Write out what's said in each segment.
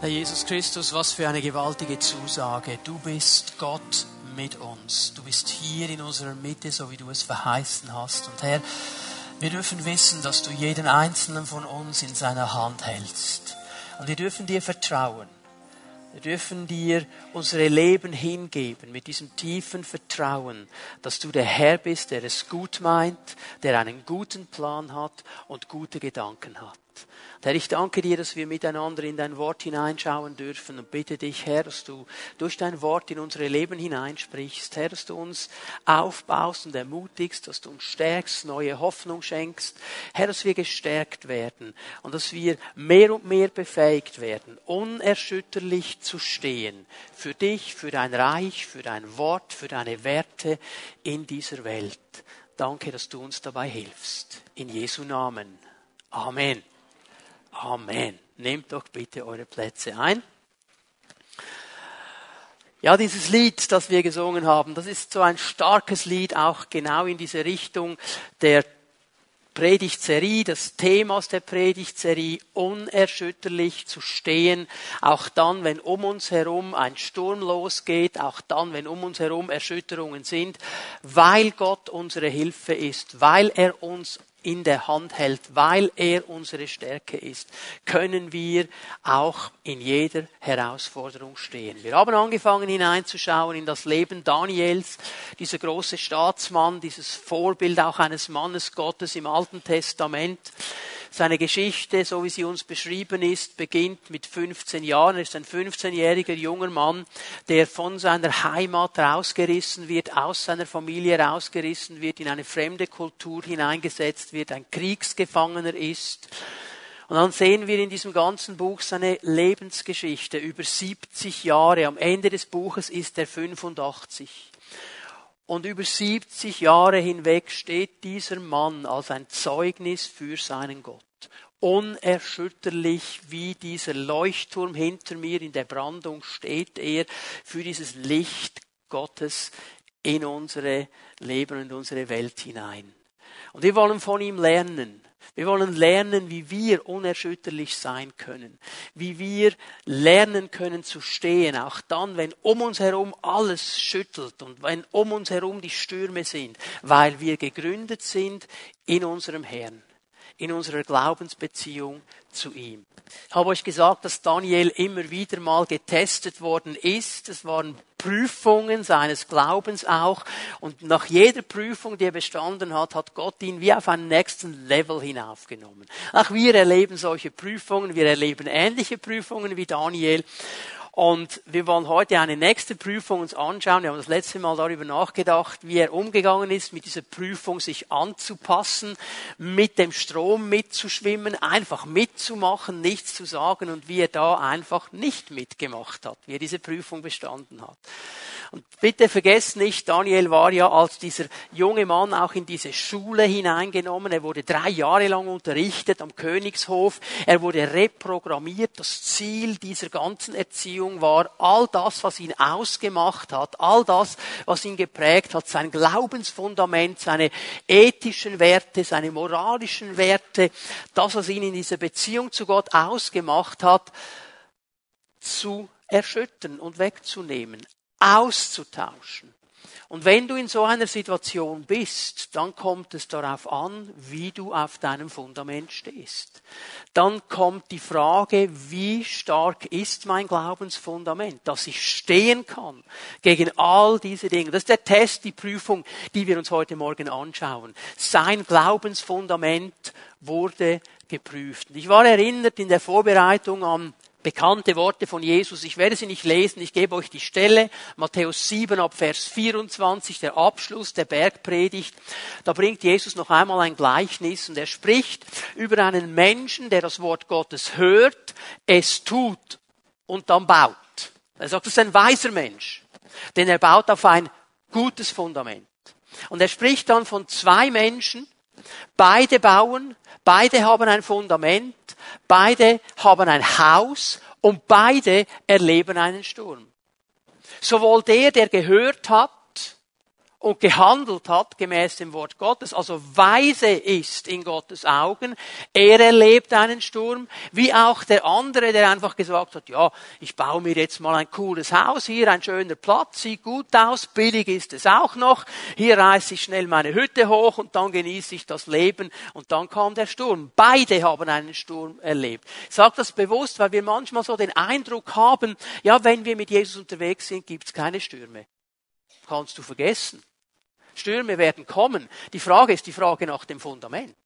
Herr Jesus Christus, was für eine gewaltige Zusage. Du bist Gott mit uns. Du bist hier in unserer Mitte, so wie du es verheißen hast. Und Herr, wir dürfen wissen, dass du jeden einzelnen von uns in seiner Hand hältst. Und wir dürfen dir vertrauen. Wir dürfen dir unsere Leben hingeben mit diesem tiefen Vertrauen, dass du der Herr bist, der es gut meint, der einen guten Plan hat und gute Gedanken hat. Herr, ich danke dir, dass wir miteinander in dein Wort hineinschauen dürfen und bitte dich, Herr, dass du durch dein Wort in unsere Leben hineinsprichst. Herr, dass du uns aufbaust und ermutigst, dass du uns stärkst, neue Hoffnung schenkst. Herr, dass wir gestärkt werden und dass wir mehr und mehr befähigt werden, unerschütterlich zu stehen für dich, für dein Reich, für dein Wort, für deine Werte in dieser Welt. Danke, dass du uns dabei hilfst. In Jesu Namen. Amen. Amen. Nehmt doch bitte eure Plätze ein. Ja, dieses Lied, das wir gesungen haben, das ist so ein starkes Lied, auch genau in diese Richtung der Predigtserie, des Themas der Predigtserie, unerschütterlich zu stehen, auch dann, wenn um uns herum ein Sturm losgeht, auch dann, wenn um uns herum Erschütterungen sind, weil Gott unsere Hilfe ist, weil er uns in der Hand hält, weil er unsere Stärke ist, können wir auch in jeder Herausforderung stehen. Wir haben angefangen hineinzuschauen in das Leben Daniels, dieser große Staatsmann, dieses Vorbild auch eines Mannes Gottes im Alten Testament. Seine Geschichte, so wie sie uns beschrieben ist, beginnt mit 15 Jahren. Er ist ein 15-jähriger junger Mann, der von seiner Heimat rausgerissen wird, aus seiner Familie rausgerissen wird, in eine fremde Kultur hineingesetzt wird, ein Kriegsgefangener ist. Und dann sehen wir in diesem ganzen Buch seine Lebensgeschichte über 70 Jahre. Am Ende des Buches ist er 85. Und über 70 Jahre hinweg steht dieser Mann als ein Zeugnis für seinen Gott. Unerschütterlich wie dieser Leuchtturm hinter mir in der Brandung steht er für dieses Licht Gottes in unsere Leben und unsere Welt hinein. Und wir wollen von ihm lernen. Wir wollen lernen, wie wir unerschütterlich sein können, wie wir lernen können zu stehen, auch dann, wenn um uns herum alles schüttelt und wenn um uns herum die Stürme sind, weil wir gegründet sind in unserem Herrn, in unserer Glaubensbeziehung zu ihm. Ich habe euch gesagt, dass Daniel immer wieder mal getestet worden ist. Es waren Prüfungen seines Glaubens auch. Und nach jeder Prüfung, die er bestanden hat, hat Gott ihn wie auf einen nächsten Level hinaufgenommen. Auch wir erleben solche Prüfungen. Wir erleben ähnliche Prüfungen wie Daniel. Und wir wollen heute eine nächste Prüfung uns anschauen. Wir haben das letzte Mal darüber nachgedacht, wie er umgegangen ist, mit dieser Prüfung sich anzupassen, mit dem Strom mitzuschwimmen, einfach mitzumachen, nichts zu sagen und wie er da einfach nicht mitgemacht hat, wie er diese Prüfung bestanden hat. Und bitte vergesst nicht, Daniel war ja als dieser junge Mann auch in diese Schule hineingenommen. Er wurde drei Jahre lang unterrichtet am Königshof. Er wurde reprogrammiert. Das Ziel dieser ganzen Erziehung war, all das, was ihn ausgemacht hat, all das, was ihn geprägt hat, sein Glaubensfundament, seine ethischen Werte, seine moralischen Werte, das, was ihn in dieser Beziehung zu Gott ausgemacht hat, zu erschüttern und wegzunehmen auszutauschen. Und wenn du in so einer Situation bist, dann kommt es darauf an, wie du auf deinem Fundament stehst. Dann kommt die Frage, wie stark ist mein Glaubensfundament, dass ich stehen kann gegen all diese Dinge. Das ist der Test, die Prüfung, die wir uns heute Morgen anschauen. Sein Glaubensfundament wurde geprüft. Ich war erinnert in der Vorbereitung an bekannte Worte von Jesus. Ich werde sie nicht lesen, ich gebe euch die Stelle. Matthäus 7 ab Vers 24, der Abschluss der Bergpredigt. Da bringt Jesus noch einmal ein Gleichnis und er spricht über einen Menschen, der das Wort Gottes hört, es tut und dann baut. Er sagt, das ist ein weiser Mensch, denn er baut auf ein gutes Fundament. Und er spricht dann von zwei Menschen, beide bauen, beide haben ein Fundament, Beide haben ein Haus und beide erleben einen Sturm. Sowohl der, der gehört hat, und gehandelt hat gemäß dem Wort Gottes, also weise ist in Gottes Augen, er erlebt einen Sturm, wie auch der andere, der einfach gesagt hat, ja, ich baue mir jetzt mal ein cooles Haus hier, ein schöner Platz, sieht gut aus, billig ist es auch noch, hier reiße ich schnell meine Hütte hoch und dann genieße ich das Leben und dann kam der Sturm. Beide haben einen Sturm erlebt. Ich sage das bewusst, weil wir manchmal so den Eindruck haben, ja, wenn wir mit Jesus unterwegs sind, gibt's keine Stürme. Kannst du vergessen. Stürme werden kommen. Die Frage ist die Frage nach dem Fundament.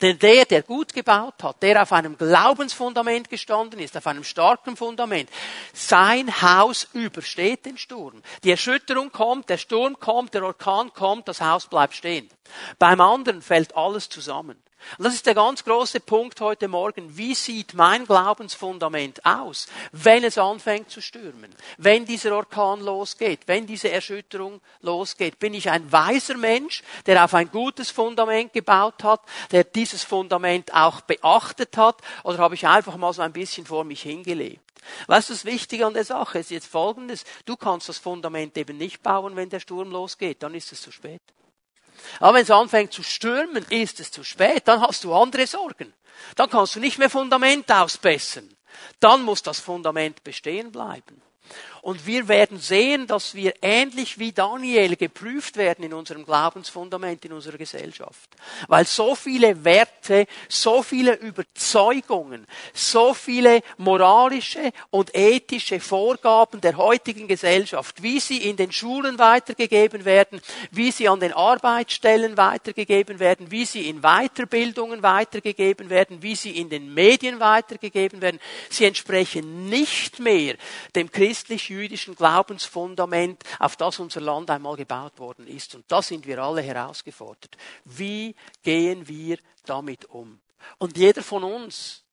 Denn der, der gut gebaut hat, der auf einem Glaubensfundament gestanden ist, auf einem starken Fundament, sein Haus übersteht den Sturm. Die Erschütterung kommt, der Sturm kommt, der Orkan kommt, das Haus bleibt stehen. Beim anderen fällt alles zusammen. Und das ist der ganz große Punkt heute Morgen. Wie sieht mein Glaubensfundament aus, wenn es anfängt zu stürmen? Wenn dieser Orkan losgeht? Wenn diese Erschütterung losgeht? Bin ich ein weiser Mensch, der auf ein gutes Fundament gebaut hat, der dieses Fundament auch beachtet hat? Oder habe ich einfach mal so ein bisschen vor mich hingelebt? Weißt du, das Wichtige an der Sache ist jetzt folgendes. Du kannst das Fundament eben nicht bauen, wenn der Sturm losgeht. Dann ist es zu spät. Aber wenn es anfängt zu stürmen, ist es zu spät. Dann hast du andere Sorgen. Dann kannst du nicht mehr Fundament ausbessern. Dann muss das Fundament bestehen bleiben. Und wir werden sehen, dass wir ähnlich wie Daniel geprüft werden in unserem Glaubensfundament, in unserer Gesellschaft. Weil so viele Werte, so viele Überzeugungen, so viele moralische und ethische Vorgaben der heutigen Gesellschaft, wie sie in den Schulen weitergegeben werden, wie sie an den Arbeitsstellen weitergegeben werden, wie sie in Weiterbildungen weitergegeben werden, wie sie in den Medien weitergegeben werden, sie entsprechen nicht mehr dem christlich jüdischen Glaubensfundament, auf das unser Land einmal gebaut worden ist. Und da sind wir alle herausgefordert. Wie gehen wir damit um? Und jeder von uns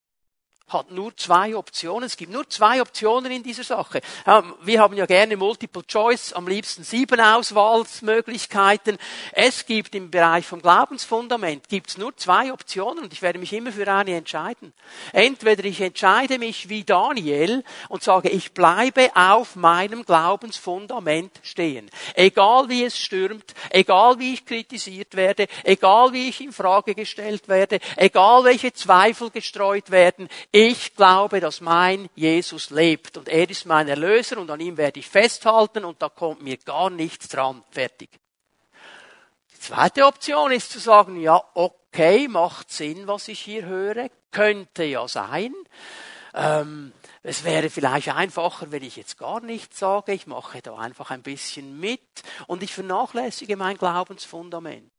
hat nur zwei Optionen. Es gibt nur zwei Optionen in dieser Sache. Wir haben ja gerne Multiple Choice, am liebsten sieben Auswahlmöglichkeiten. Es gibt im Bereich vom Glaubensfundament gibt's nur zwei Optionen und ich werde mich immer für eine entscheiden. Entweder ich entscheide mich wie Daniel und sage, ich bleibe auf meinem Glaubensfundament stehen. Egal wie es stürmt, egal wie ich kritisiert werde, egal wie ich in Frage gestellt werde, egal welche Zweifel gestreut werden, ich glaube, dass mein Jesus lebt und er ist mein Erlöser und an ihm werde ich festhalten und da kommt mir gar nichts dran. Fertig. Die zweite Option ist zu sagen, ja, okay, macht Sinn, was ich hier höre, könnte ja sein. Ähm, es wäre vielleicht einfacher, wenn ich jetzt gar nichts sage. Ich mache da einfach ein bisschen mit und ich vernachlässige mein Glaubensfundament.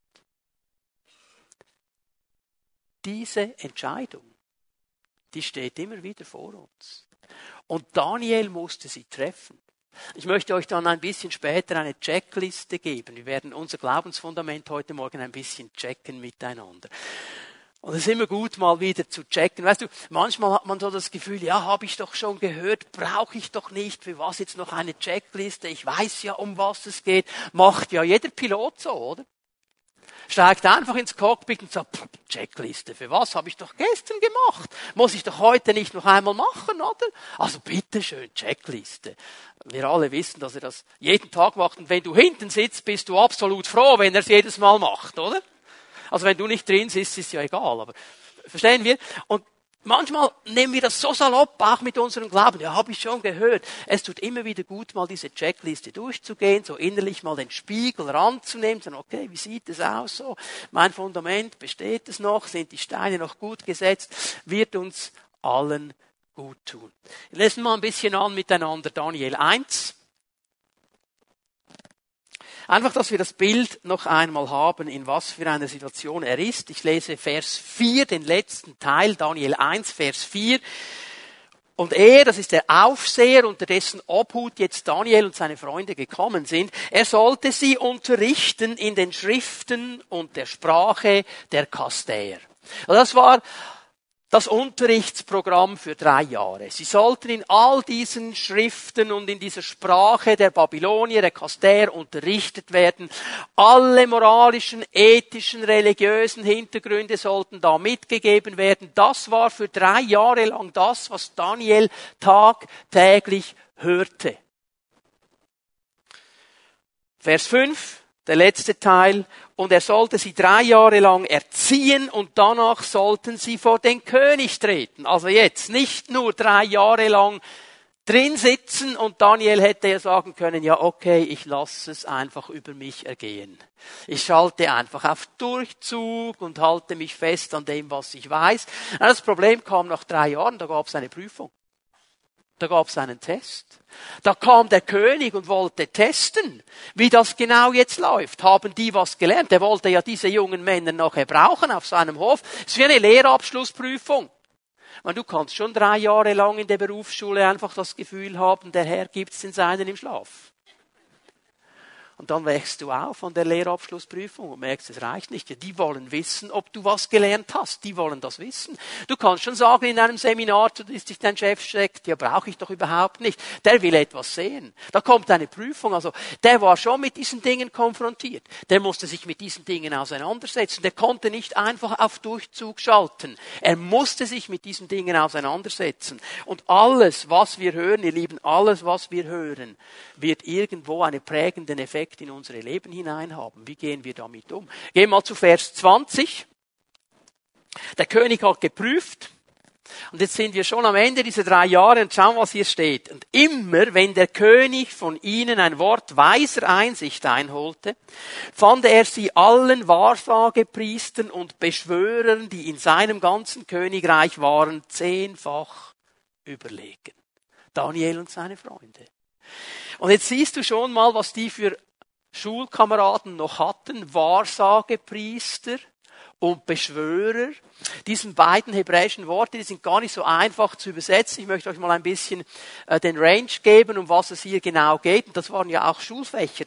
Diese Entscheidung die steht immer wieder vor uns. Und Daniel musste sie treffen. Ich möchte euch dann ein bisschen später eine Checkliste geben. Wir werden unser Glaubensfundament heute Morgen ein bisschen checken miteinander. Und es ist immer gut, mal wieder zu checken. Weißt du, manchmal hat man so das Gefühl, ja, habe ich doch schon gehört, brauche ich doch nicht, für was jetzt noch eine Checkliste, ich weiß ja, um was es geht. Macht ja jeder Pilot so, oder? Steigt einfach ins Cockpit und sagt, Checkliste, für was habe ich doch gestern gemacht? Muss ich doch heute nicht noch einmal machen, oder? Also bitteschön, Checkliste. Wir alle wissen, dass er das jeden Tag macht und wenn du hinten sitzt, bist du absolut froh, wenn er es jedes Mal macht, oder? Also wenn du nicht drin sitzt, ist ja egal, aber verstehen wir? Und Manchmal nehmen wir das so salopp, auch mit unserem Glauben. Ja, habe ich schon gehört. Es tut immer wieder gut, mal diese Checkliste durchzugehen, so innerlich mal den Spiegel ranzunehmen, sagen, okay, wie sieht es aus so? Mein Fundament, besteht es noch? Sind die Steine noch gut gesetzt? Wird uns allen gut tun. Wir lesen mal ein bisschen an miteinander Daniel 1. Einfach, dass wir das Bild noch einmal haben, in was für einer Situation er ist. Ich lese Vers 4, den letzten Teil, Daniel 1, Vers 4. Und er, das ist der Aufseher, unter dessen Obhut jetzt Daniel und seine Freunde gekommen sind, er sollte sie unterrichten in den Schriften und der Sprache der Kastäer. Und das war das Unterrichtsprogramm für drei Jahre. Sie sollten in all diesen Schriften und in dieser Sprache der Babylonier, der Kaster unterrichtet werden. Alle moralischen, ethischen, religiösen Hintergründe sollten da mitgegeben werden. Das war für drei Jahre lang das, was Daniel tagtäglich hörte. Vers 5. der letzte Teil, und er sollte sie drei Jahre lang erziehen und danach sollten sie vor den König treten. Also jetzt nicht nur drei Jahre lang drin sitzen und Daniel hätte ja sagen können, ja okay, ich lasse es einfach über mich ergehen. Ich schalte einfach auf Durchzug und halte mich fest an dem, was ich weiß. Das Problem kam nach drei Jahren, da gab es eine Prüfung. Da gab es einen Test. Da kam der König und wollte testen, wie das genau jetzt läuft. Haben die was gelernt? Er wollte ja diese jungen Männer nachher brauchen auf seinem Hof. Es ist wie eine Lehrabschlussprüfung. Meine, du kannst schon drei Jahre lang in der Berufsschule einfach das Gefühl haben, der Herr gibt's den Seinen im Schlaf. Und dann wächst du auf an der Lehrabschlussprüfung und merkst, es reicht nicht. Ja, die wollen wissen, ob du was gelernt hast. Die wollen das wissen. Du kannst schon sagen in einem Seminar, dass dich dein Chef steckt, ja, brauche ich doch überhaupt nicht. Der will etwas sehen. Da kommt eine Prüfung. Also, der war schon mit diesen Dingen konfrontiert. Der musste sich mit diesen Dingen auseinandersetzen. Der konnte nicht einfach auf Durchzug schalten. Er musste sich mit diesen Dingen auseinandersetzen. Und alles, was wir hören, ihr Lieben, alles, was wir hören, wird irgendwo einen prägenden Effekt Effekt in unsere Leben hinein haben. Wie gehen wir damit um? Gehen wir mal zu Vers 20. Der König hat geprüft. Und jetzt sind wir schon am Ende dieser drei Jahre und schauen, was hier steht. Und immer, wenn der König von ihnen ein Wort weiser Einsicht einholte, fand er sie allen Wahrsagepriestern und Beschwörern, die in seinem ganzen Königreich waren, zehnfach überlegen. Daniel und seine Freunde. Und jetzt siehst du schon mal, was die für Schulkameraden noch hatten, Wahrsagepriester und Beschwörer. Diesen beiden hebräischen Worte, die sind gar nicht so einfach zu übersetzen. Ich möchte euch mal ein bisschen äh, den Range geben, um was es hier genau geht. Und das waren ja auch Schulfächer.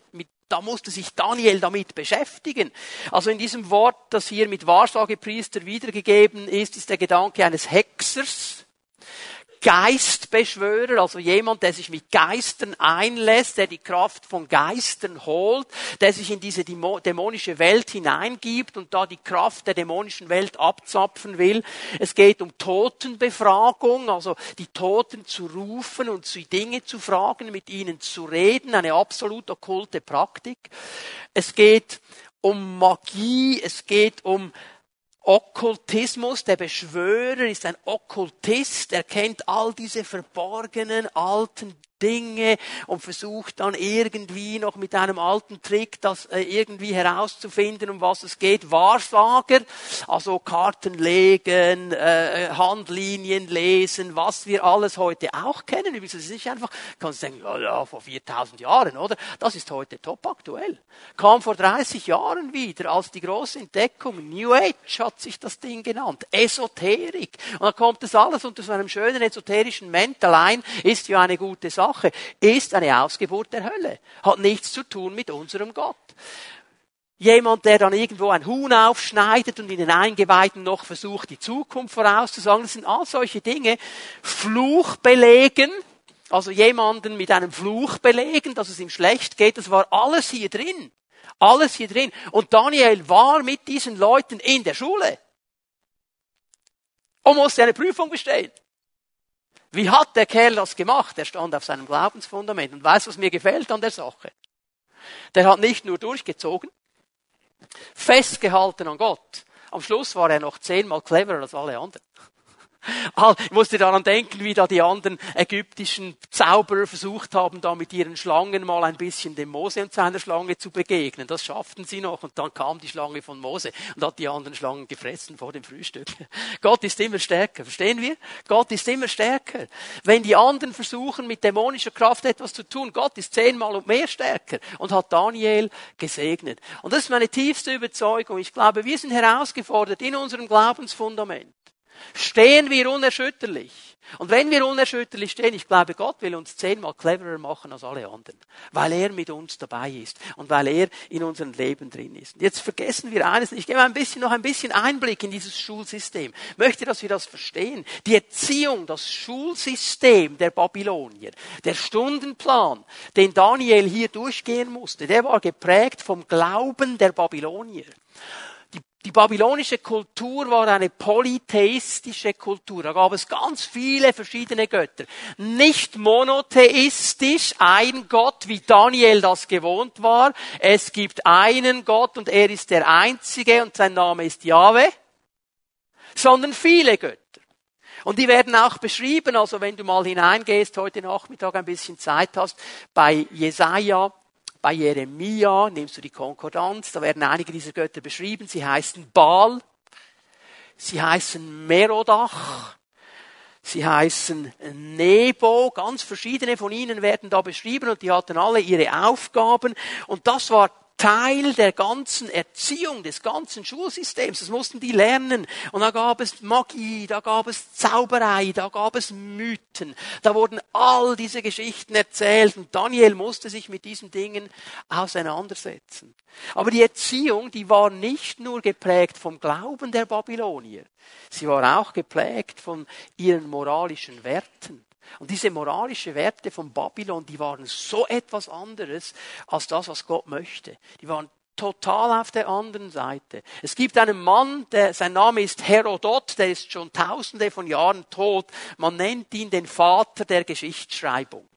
Da musste sich Daniel damit beschäftigen. Also in diesem Wort, das hier mit Wahrsagepriester wiedergegeben ist, ist der Gedanke eines Hexers Geistbeschwörer, also jemand, der sich mit Geistern einlässt, der die Kraft von Geistern holt, der sich in diese dämonische Welt hineingibt und da die Kraft der dämonischen Welt abzapfen will. Es geht um Totenbefragung, also die Toten zu rufen und sie Dinge zu fragen, mit ihnen zu reden, eine absolut okkulte Praktik. Es geht um Magie, es geht um Okkultismus, der Beschwörer ist ein Okkultist, er kennt all diese verborgenen alten Dinge und versucht dann irgendwie noch mit einem alten Trick das äh, irgendwie herauszufinden, um was es geht. Wahrsager, also Karten legen, äh, Handlinien lesen, was wir alles heute auch kennen. Übrigens, das ist nicht einfach, kannst du denken, ja, vor 4000 Jahren, oder? Das ist heute top aktuell. Kam vor 30 Jahren wieder als die große Entdeckung. New Age hat sich das Ding genannt. Esoterik. Und da kommt das alles unter so einem schönen esoterischen Mental ein, ist ja eine gute Sache. Sache, ist eine Ausgeburt der Hölle. Hat nichts zu tun mit unserem Gott. Jemand, der dann irgendwo ein Huhn aufschneidet und in den Eingeweiden noch versucht, die Zukunft vorauszusagen, das sind all solche Dinge. Fluch belegen, also jemanden mit einem Fluch belegen, dass es ihm schlecht geht, das war alles hier drin. Alles hier drin. Und Daniel war mit diesen Leuten in der Schule. Und musste eine Prüfung bestehen. Wie hat der Kerl das gemacht? Er stand auf seinem Glaubensfundament. Und weißt, was mir gefällt an der Sache? Der hat nicht nur durchgezogen, festgehalten an Gott. Am Schluss war er noch zehnmal cleverer als alle anderen. Ich musste daran denken, wie da die anderen ägyptischen Zauberer versucht haben, da mit ihren Schlangen mal ein bisschen dem Mose und seiner Schlange zu begegnen. Das schafften sie noch und dann kam die Schlange von Mose und hat die anderen Schlangen gefressen vor dem Frühstück. Gott ist immer stärker. Verstehen wir? Gott ist immer stärker. Wenn die anderen versuchen, mit dämonischer Kraft etwas zu tun, Gott ist zehnmal und mehr stärker und hat Daniel gesegnet. Und das ist meine tiefste Überzeugung. Ich glaube, wir sind herausgefordert in unserem Glaubensfundament Stehen wir unerschütterlich. Und wenn wir unerschütterlich stehen, ich glaube, Gott will uns zehnmal cleverer machen als alle anderen, weil er mit uns dabei ist und weil er in unserem Leben drin ist. Und jetzt vergessen wir eines, ich gebe ein bisschen, noch ein bisschen Einblick in dieses Schulsystem. Ich möchte, dass wir das verstehen. Die Erziehung, das Schulsystem der Babylonier, der Stundenplan, den Daniel hier durchgehen musste, der war geprägt vom Glauben der Babylonier Die babylonische Kultur war eine polytheistische Kultur. Da gab es ganz viele verschiedene Götter. Nicht monotheistisch, ein Gott, wie Daniel das gewohnt war. Es gibt einen Gott und er ist der einzige und sein Name ist Yahweh. Sondern viele Götter. Und die werden auch beschrieben, also wenn du mal hineingehst, heute Nachmittag ein bisschen Zeit hast, bei Jesaja bei Jeremia nimmst du die Konkordanz, da werden einige dieser Götter beschrieben. Sie heißen Baal, sie heißen Merodach, sie heißen Nebo, ganz verschiedene von ihnen werden da beschrieben und die hatten alle ihre Aufgaben. Und das war Teil der ganzen Erziehung, des ganzen Schulsystems. Das mussten die lernen. Und da gab es Magie, da gab es Zauberei, da gab es Mythen. Da wurden all diese Geschichten erzählt. Und Daniel musste sich mit diesen Dingen auseinandersetzen. Aber die Erziehung, die war nicht nur geprägt vom Glauben der Babylonier. Sie war auch geprägt von ihren moralischen Werten. Und diese moralische Werte von Babylon, die waren so etwas anderes als das, was Gott möchte. Die waren total auf der anderen Seite. Es gibt einen Mann, der, sein Name ist Herodot, der ist schon tausende von Jahren tot. Man nennt ihn den Vater der Geschichtsschreibung.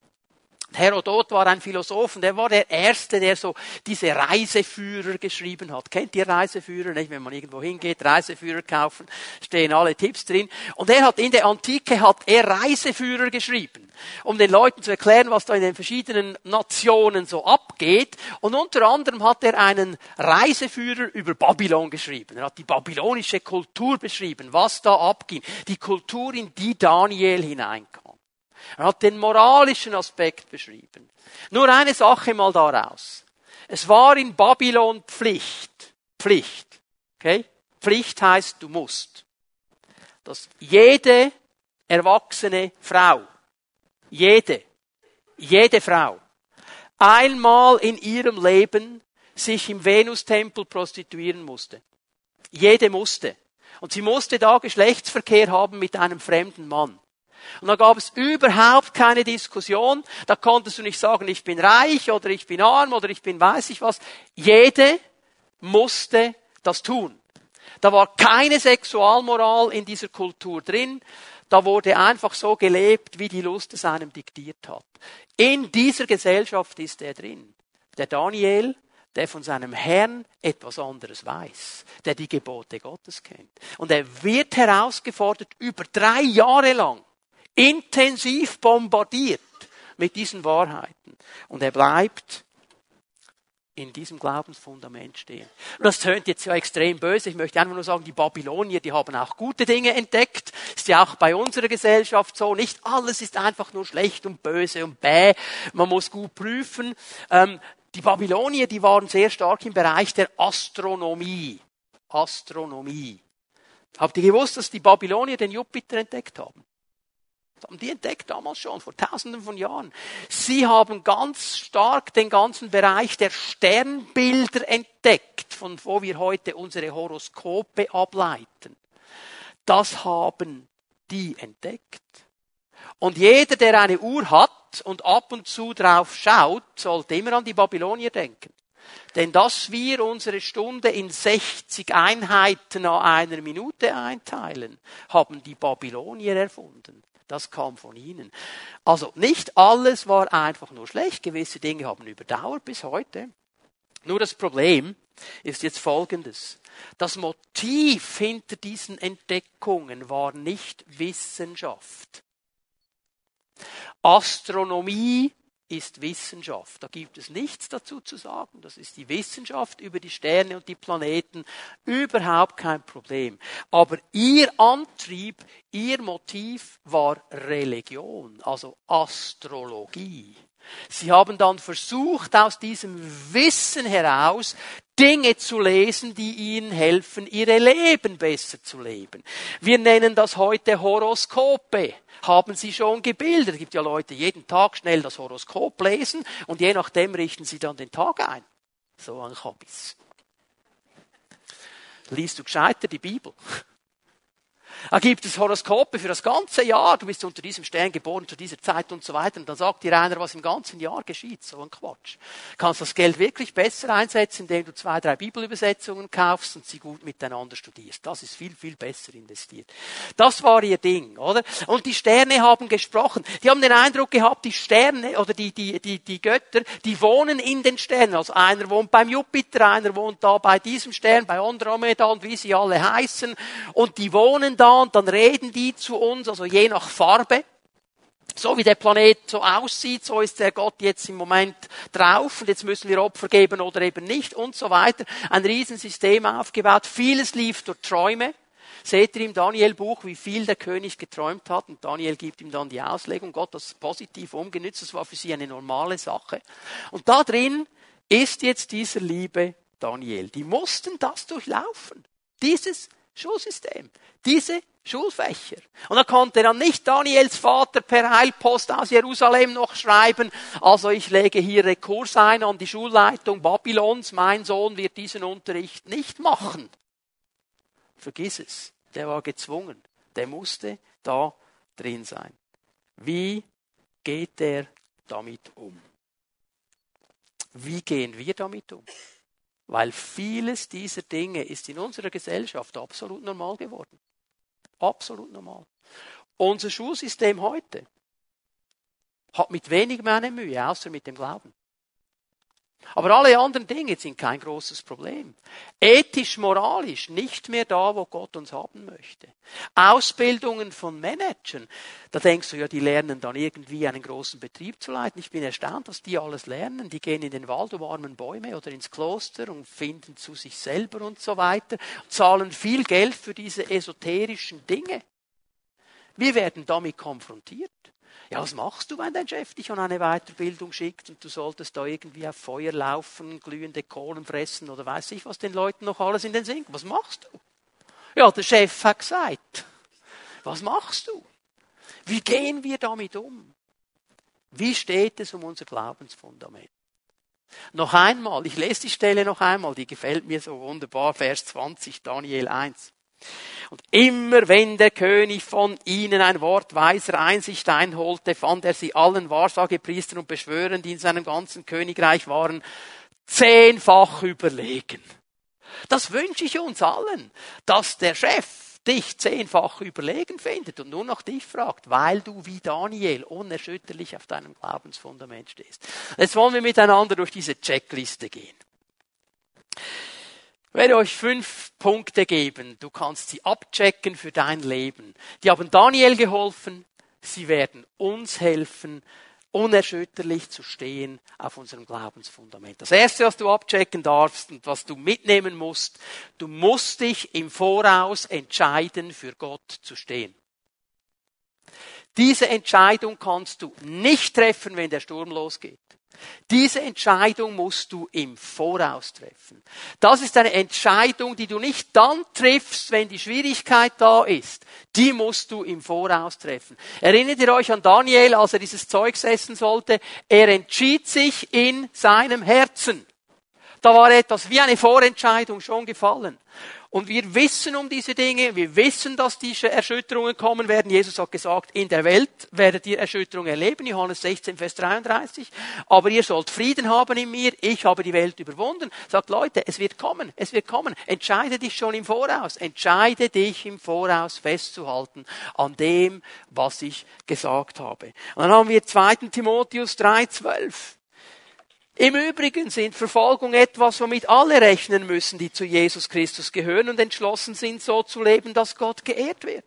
Herodot war ein Philosoph und er war der Erste, der so diese Reiseführer geschrieben hat. Kennt ihr Reiseführer? Nicht? Wenn man irgendwo hingeht, Reiseführer kaufen, stehen alle Tipps drin. Und er hat in der Antike hat er Reiseführer geschrieben, um den Leuten zu erklären, was da in den verschiedenen Nationen so abgeht. Und unter anderem hat er einen Reiseführer über Babylon geschrieben. Er hat die babylonische Kultur beschrieben, was da abging. Die Kultur, in die Daniel hineinkam. Er hat den moralischen Aspekt beschrieben. Nur eine Sache mal daraus. Es war in Babylon Pflicht. Pflicht. Okay? Pflicht heißt, du musst. Dass jede erwachsene Frau, jede, jede Frau, einmal in ihrem Leben sich im Venustempel prostituieren musste. Jede musste. Und sie musste da Geschlechtsverkehr haben mit einem fremden Mann. Und da gab es überhaupt keine Diskussion. Da konntest du nicht sagen, ich bin reich oder ich bin arm oder ich bin weiß ich was. Jede musste das tun. Da war keine Sexualmoral in dieser Kultur drin. Da wurde einfach so gelebt, wie die Lust es einem diktiert hat. In dieser Gesellschaft ist er drin. Der Daniel, der von seinem Herrn etwas anderes weiß, der die Gebote Gottes kennt. Und er wird herausgefordert über drei Jahre lang intensiv bombardiert mit diesen Wahrheiten. Und er bleibt in diesem Glaubensfundament stehen. Und das tönt jetzt ja extrem böse. Ich möchte einfach nur sagen, die Babylonier, die haben auch gute Dinge entdeckt. Ist ja auch bei unserer Gesellschaft so. Nicht alles ist einfach nur schlecht und böse und bäh. Man muss gut prüfen. Ähm, die Babylonier, die waren sehr stark im Bereich der Astronomie. Astronomie. Habt ihr gewusst, dass die Babylonier den Jupiter entdeckt haben? Das haben die entdeckt damals schon, vor tausenden von Jahren. Sie haben ganz stark den ganzen Bereich der Sternbilder entdeckt, von wo wir heute unsere Horoskope ableiten. Das haben die entdeckt. Und jeder, der eine Uhr hat und ab und zu drauf schaut, sollte immer an die Babylonier denken. Denn dass wir unsere Stunde in 60 Einheiten nach einer Minute einteilen, haben die Babylonier erfunden. Das kam von ihnen. Also nicht alles war einfach nur schlecht. Gewisse Dinge haben überdauert bis heute. Nur das Problem ist jetzt folgendes. Das Motiv hinter diesen Entdeckungen war nicht Wissenschaft. Astronomie ist Wissenschaft. Da gibt es nichts dazu zu sagen. Das ist die Wissenschaft über die Sterne und die Planeten. Überhaupt kein Problem. Aber ihr Antrieb, ihr Motiv war Religion, also Astrologie. Sie haben dann versucht, aus diesem Wissen heraus Dinge zu lesen, die ihnen helfen, ihre Leben besser zu leben. Wir nennen das heute Horoskope. Haben Sie schon gebildet? Es gibt ja Leute, jeden Tag schnell das Horoskop lesen und je nachdem richten sie dann den Tag ein. So ein Hobbys. Liest du gescheiter die Bibel? Da gibt es Horoskope für das ganze Jahr. Du bist unter diesem Stern geboren, zu dieser Zeit und so weiter. Und dann sagt dir einer, was im ganzen Jahr geschieht. So ein Quatsch. Kannst das Geld wirklich besser einsetzen, indem du zwei, drei Bibelübersetzungen kaufst und sie gut miteinander studierst. Das ist viel, viel besser investiert. Das war ihr Ding, oder? Und die Sterne haben gesprochen. Die haben den Eindruck gehabt, die Sterne oder die, die, die, die Götter, die wohnen in den Sternen. Also einer wohnt beim Jupiter, einer wohnt da bei diesem Stern, bei Andromeda und wie sie alle heißen. Und die wohnen da und dann reden die zu uns, also je nach Farbe. So wie der Planet so aussieht, so ist der Gott jetzt im Moment drauf und jetzt müssen wir Opfer geben oder eben nicht und so weiter. Ein Riesensystem aufgebaut. Vieles lief durch Träume. Seht ihr im Daniel-Buch, wie viel der König geträumt hat und Daniel gibt ihm dann die Auslegung. Gott hat das positiv umgenützt. Das war für sie eine normale Sache. Und da drin ist jetzt dieser liebe Daniel. Die mussten das durchlaufen. Dieses Schulsystem. Diese Schulfächer. Und da konnte dann nicht Daniels Vater per Heilpost aus Jerusalem noch schreiben, also ich lege hier Rekurs ein an die Schulleitung Babylons, mein Sohn wird diesen Unterricht nicht machen. Vergiss es. Der war gezwungen. Der musste da drin sein. Wie geht er damit um? Wie gehen wir damit um? Weil vieles dieser Dinge ist in unserer Gesellschaft absolut normal geworden. Absolut normal. Unser Schulsystem heute hat mit wenig eine Mühe, außer mit dem Glauben. Aber alle anderen Dinge sind kein großes Problem. Ethisch, moralisch nicht mehr da, wo Gott uns haben möchte. Ausbildungen von Managern, da denkst du ja, die lernen dann irgendwie einen großen Betrieb zu leiten. Ich bin erstaunt, was die alles lernen. Die gehen in den Wald, umarmen Bäume oder ins Kloster und finden zu sich selber und so weiter, zahlen viel Geld für diese esoterischen Dinge. Wir werden damit konfrontiert. Ja, was machst du, wenn dein Chef dich an eine Weiterbildung schickt und du solltest da irgendwie auf Feuer laufen, glühende Kohlen fressen oder weiß ich, was den Leuten noch alles in den Sinn Was machst du? Ja, der Chef hat gesagt. Was machst du? Wie gehen wir damit um? Wie steht es um unser Glaubensfundament? Noch einmal, ich lese die Stelle noch einmal, die gefällt mir so wunderbar, Vers 20, Daniel 1. Und immer wenn der König von ihnen ein Wort weiser Einsicht einholte, fand er sie allen Wahrsagepriestern und Beschwörern, die in seinem ganzen Königreich waren, zehnfach überlegen. Das wünsche ich uns allen, dass der Chef dich zehnfach überlegen findet und nur noch dich fragt, weil du wie Daniel unerschütterlich auf deinem Glaubensfundament stehst. Jetzt wollen wir miteinander durch diese Checkliste gehen. Ich werde euch fünf Punkte geben. Du kannst sie abchecken für dein Leben. Die haben Daniel geholfen. Sie werden uns helfen, unerschütterlich zu stehen auf unserem Glaubensfundament. Das erste, was du abchecken darfst und was du mitnehmen musst, du musst dich im Voraus entscheiden, für Gott zu stehen. Diese Entscheidung kannst du nicht treffen, wenn der Sturm losgeht. Diese Entscheidung musst du im Voraus treffen. Das ist eine Entscheidung, die du nicht dann triffst, wenn die Schwierigkeit da ist. Die musst du im Voraus treffen. Erinnert ihr euch an Daniel, als er dieses Zeugs essen sollte? Er entschied sich in seinem Herzen. Da war etwas wie eine Vorentscheidung schon gefallen. Und wir wissen um diese Dinge, wir wissen, dass diese Erschütterungen kommen werden. Jesus hat gesagt, in der Welt werdet ihr Erschütterungen erleben, Johannes 16, Vers 33. Aber ihr sollt Frieden haben in mir, ich habe die Welt überwunden. Sagt Leute, es wird kommen, es wird kommen. Entscheide dich schon im Voraus, entscheide dich im Voraus festzuhalten an dem, was ich gesagt habe. Und dann haben wir 2. Timotheus 3, 12. Im Übrigen sind Verfolgung etwas, womit alle rechnen müssen, die zu Jesus Christus gehören und entschlossen sind, so zu leben, dass Gott geehrt wird.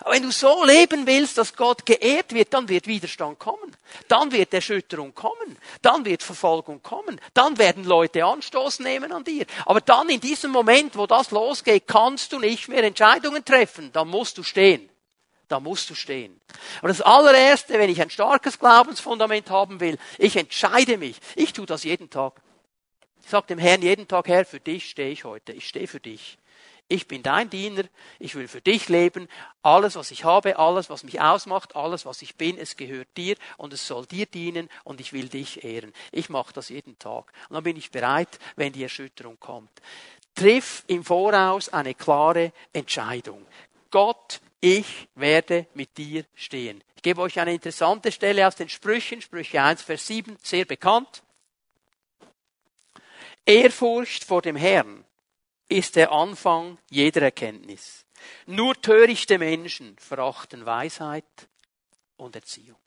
Aber wenn du so leben willst, dass Gott geehrt wird, dann wird Widerstand kommen. Dann wird Erschütterung kommen. Dann wird Verfolgung kommen. Dann werden Leute Anstoß nehmen an dir. Aber dann in diesem Moment, wo das losgeht, kannst du nicht mehr Entscheidungen treffen. Dann musst du stehen da musst du stehen. Und das allererste, wenn ich ein starkes Glaubensfundament haben will, ich entscheide mich. Ich tue das jeden Tag. Ich sage dem Herrn jeden Tag, Herr, für dich stehe ich heute. Ich stehe für dich. Ich bin dein Diener, ich will für dich leben. Alles, was ich habe, alles, was mich ausmacht, alles, was ich bin, es gehört dir und es soll dir dienen und ich will dich ehren. Ich mache das jeden Tag. Und dann bin ich bereit, wenn die Erschütterung kommt. Triff im Voraus eine klare Entscheidung. Gott ich werde mit dir stehen. Ich gebe euch eine interessante Stelle aus den Sprüchen, Sprüche 1, Vers 7, sehr bekannt. Ehrfurcht vor dem Herrn ist der Anfang jeder Erkenntnis. Nur törichte Menschen verachten Weisheit und Erziehung.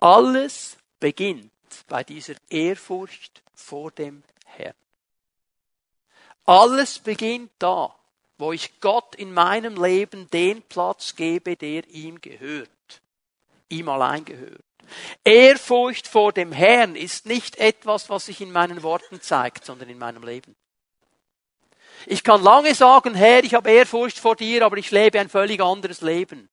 Alles beginnt bei dieser Ehrfurcht vor dem Herrn. Alles beginnt da wo ich Gott in meinem Leben den Platz gebe, der ihm gehört. Ihm allein gehört. Ehrfurcht vor dem Herrn ist nicht etwas, was sich in meinen Worten zeigt, sondern in meinem Leben. Ich kann lange sagen, Herr, ich habe Ehrfurcht vor dir, aber ich lebe ein völlig anderes Leben.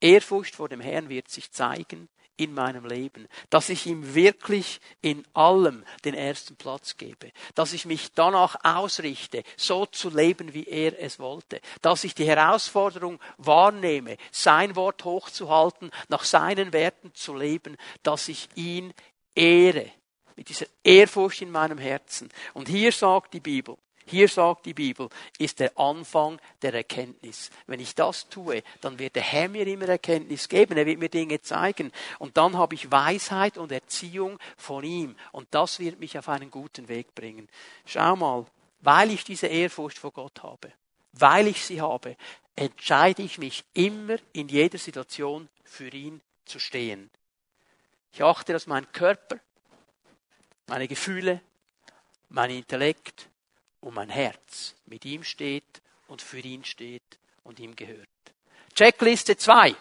Ehrfurcht vor dem Herrn wird sich zeigen in meinem Leben, dass ich ihm wirklich in allem den ersten Platz gebe, dass ich mich danach ausrichte, so zu leben, wie er es wollte, dass ich die Herausforderung wahrnehme, sein Wort hochzuhalten, nach seinen Werten zu leben, dass ich ihn ehre, mit dieser Ehrfurcht in meinem Herzen. Und hier sagt die Bibel, hier sagt die Bibel, ist der Anfang der Erkenntnis. Wenn ich das tue, dann wird der Herr mir immer Erkenntnis geben. Er wird mir Dinge zeigen. Und dann habe ich Weisheit und Erziehung von ihm. Und das wird mich auf einen guten Weg bringen. Schau mal, weil ich diese Ehrfurcht vor Gott habe, weil ich sie habe, entscheide ich mich immer in jeder Situation für ihn zu stehen. Ich achte, dass mein Körper, meine Gefühle, mein Intellekt, und mein Herz mit ihm steht und für ihn steht und ihm gehört. Checkliste 2.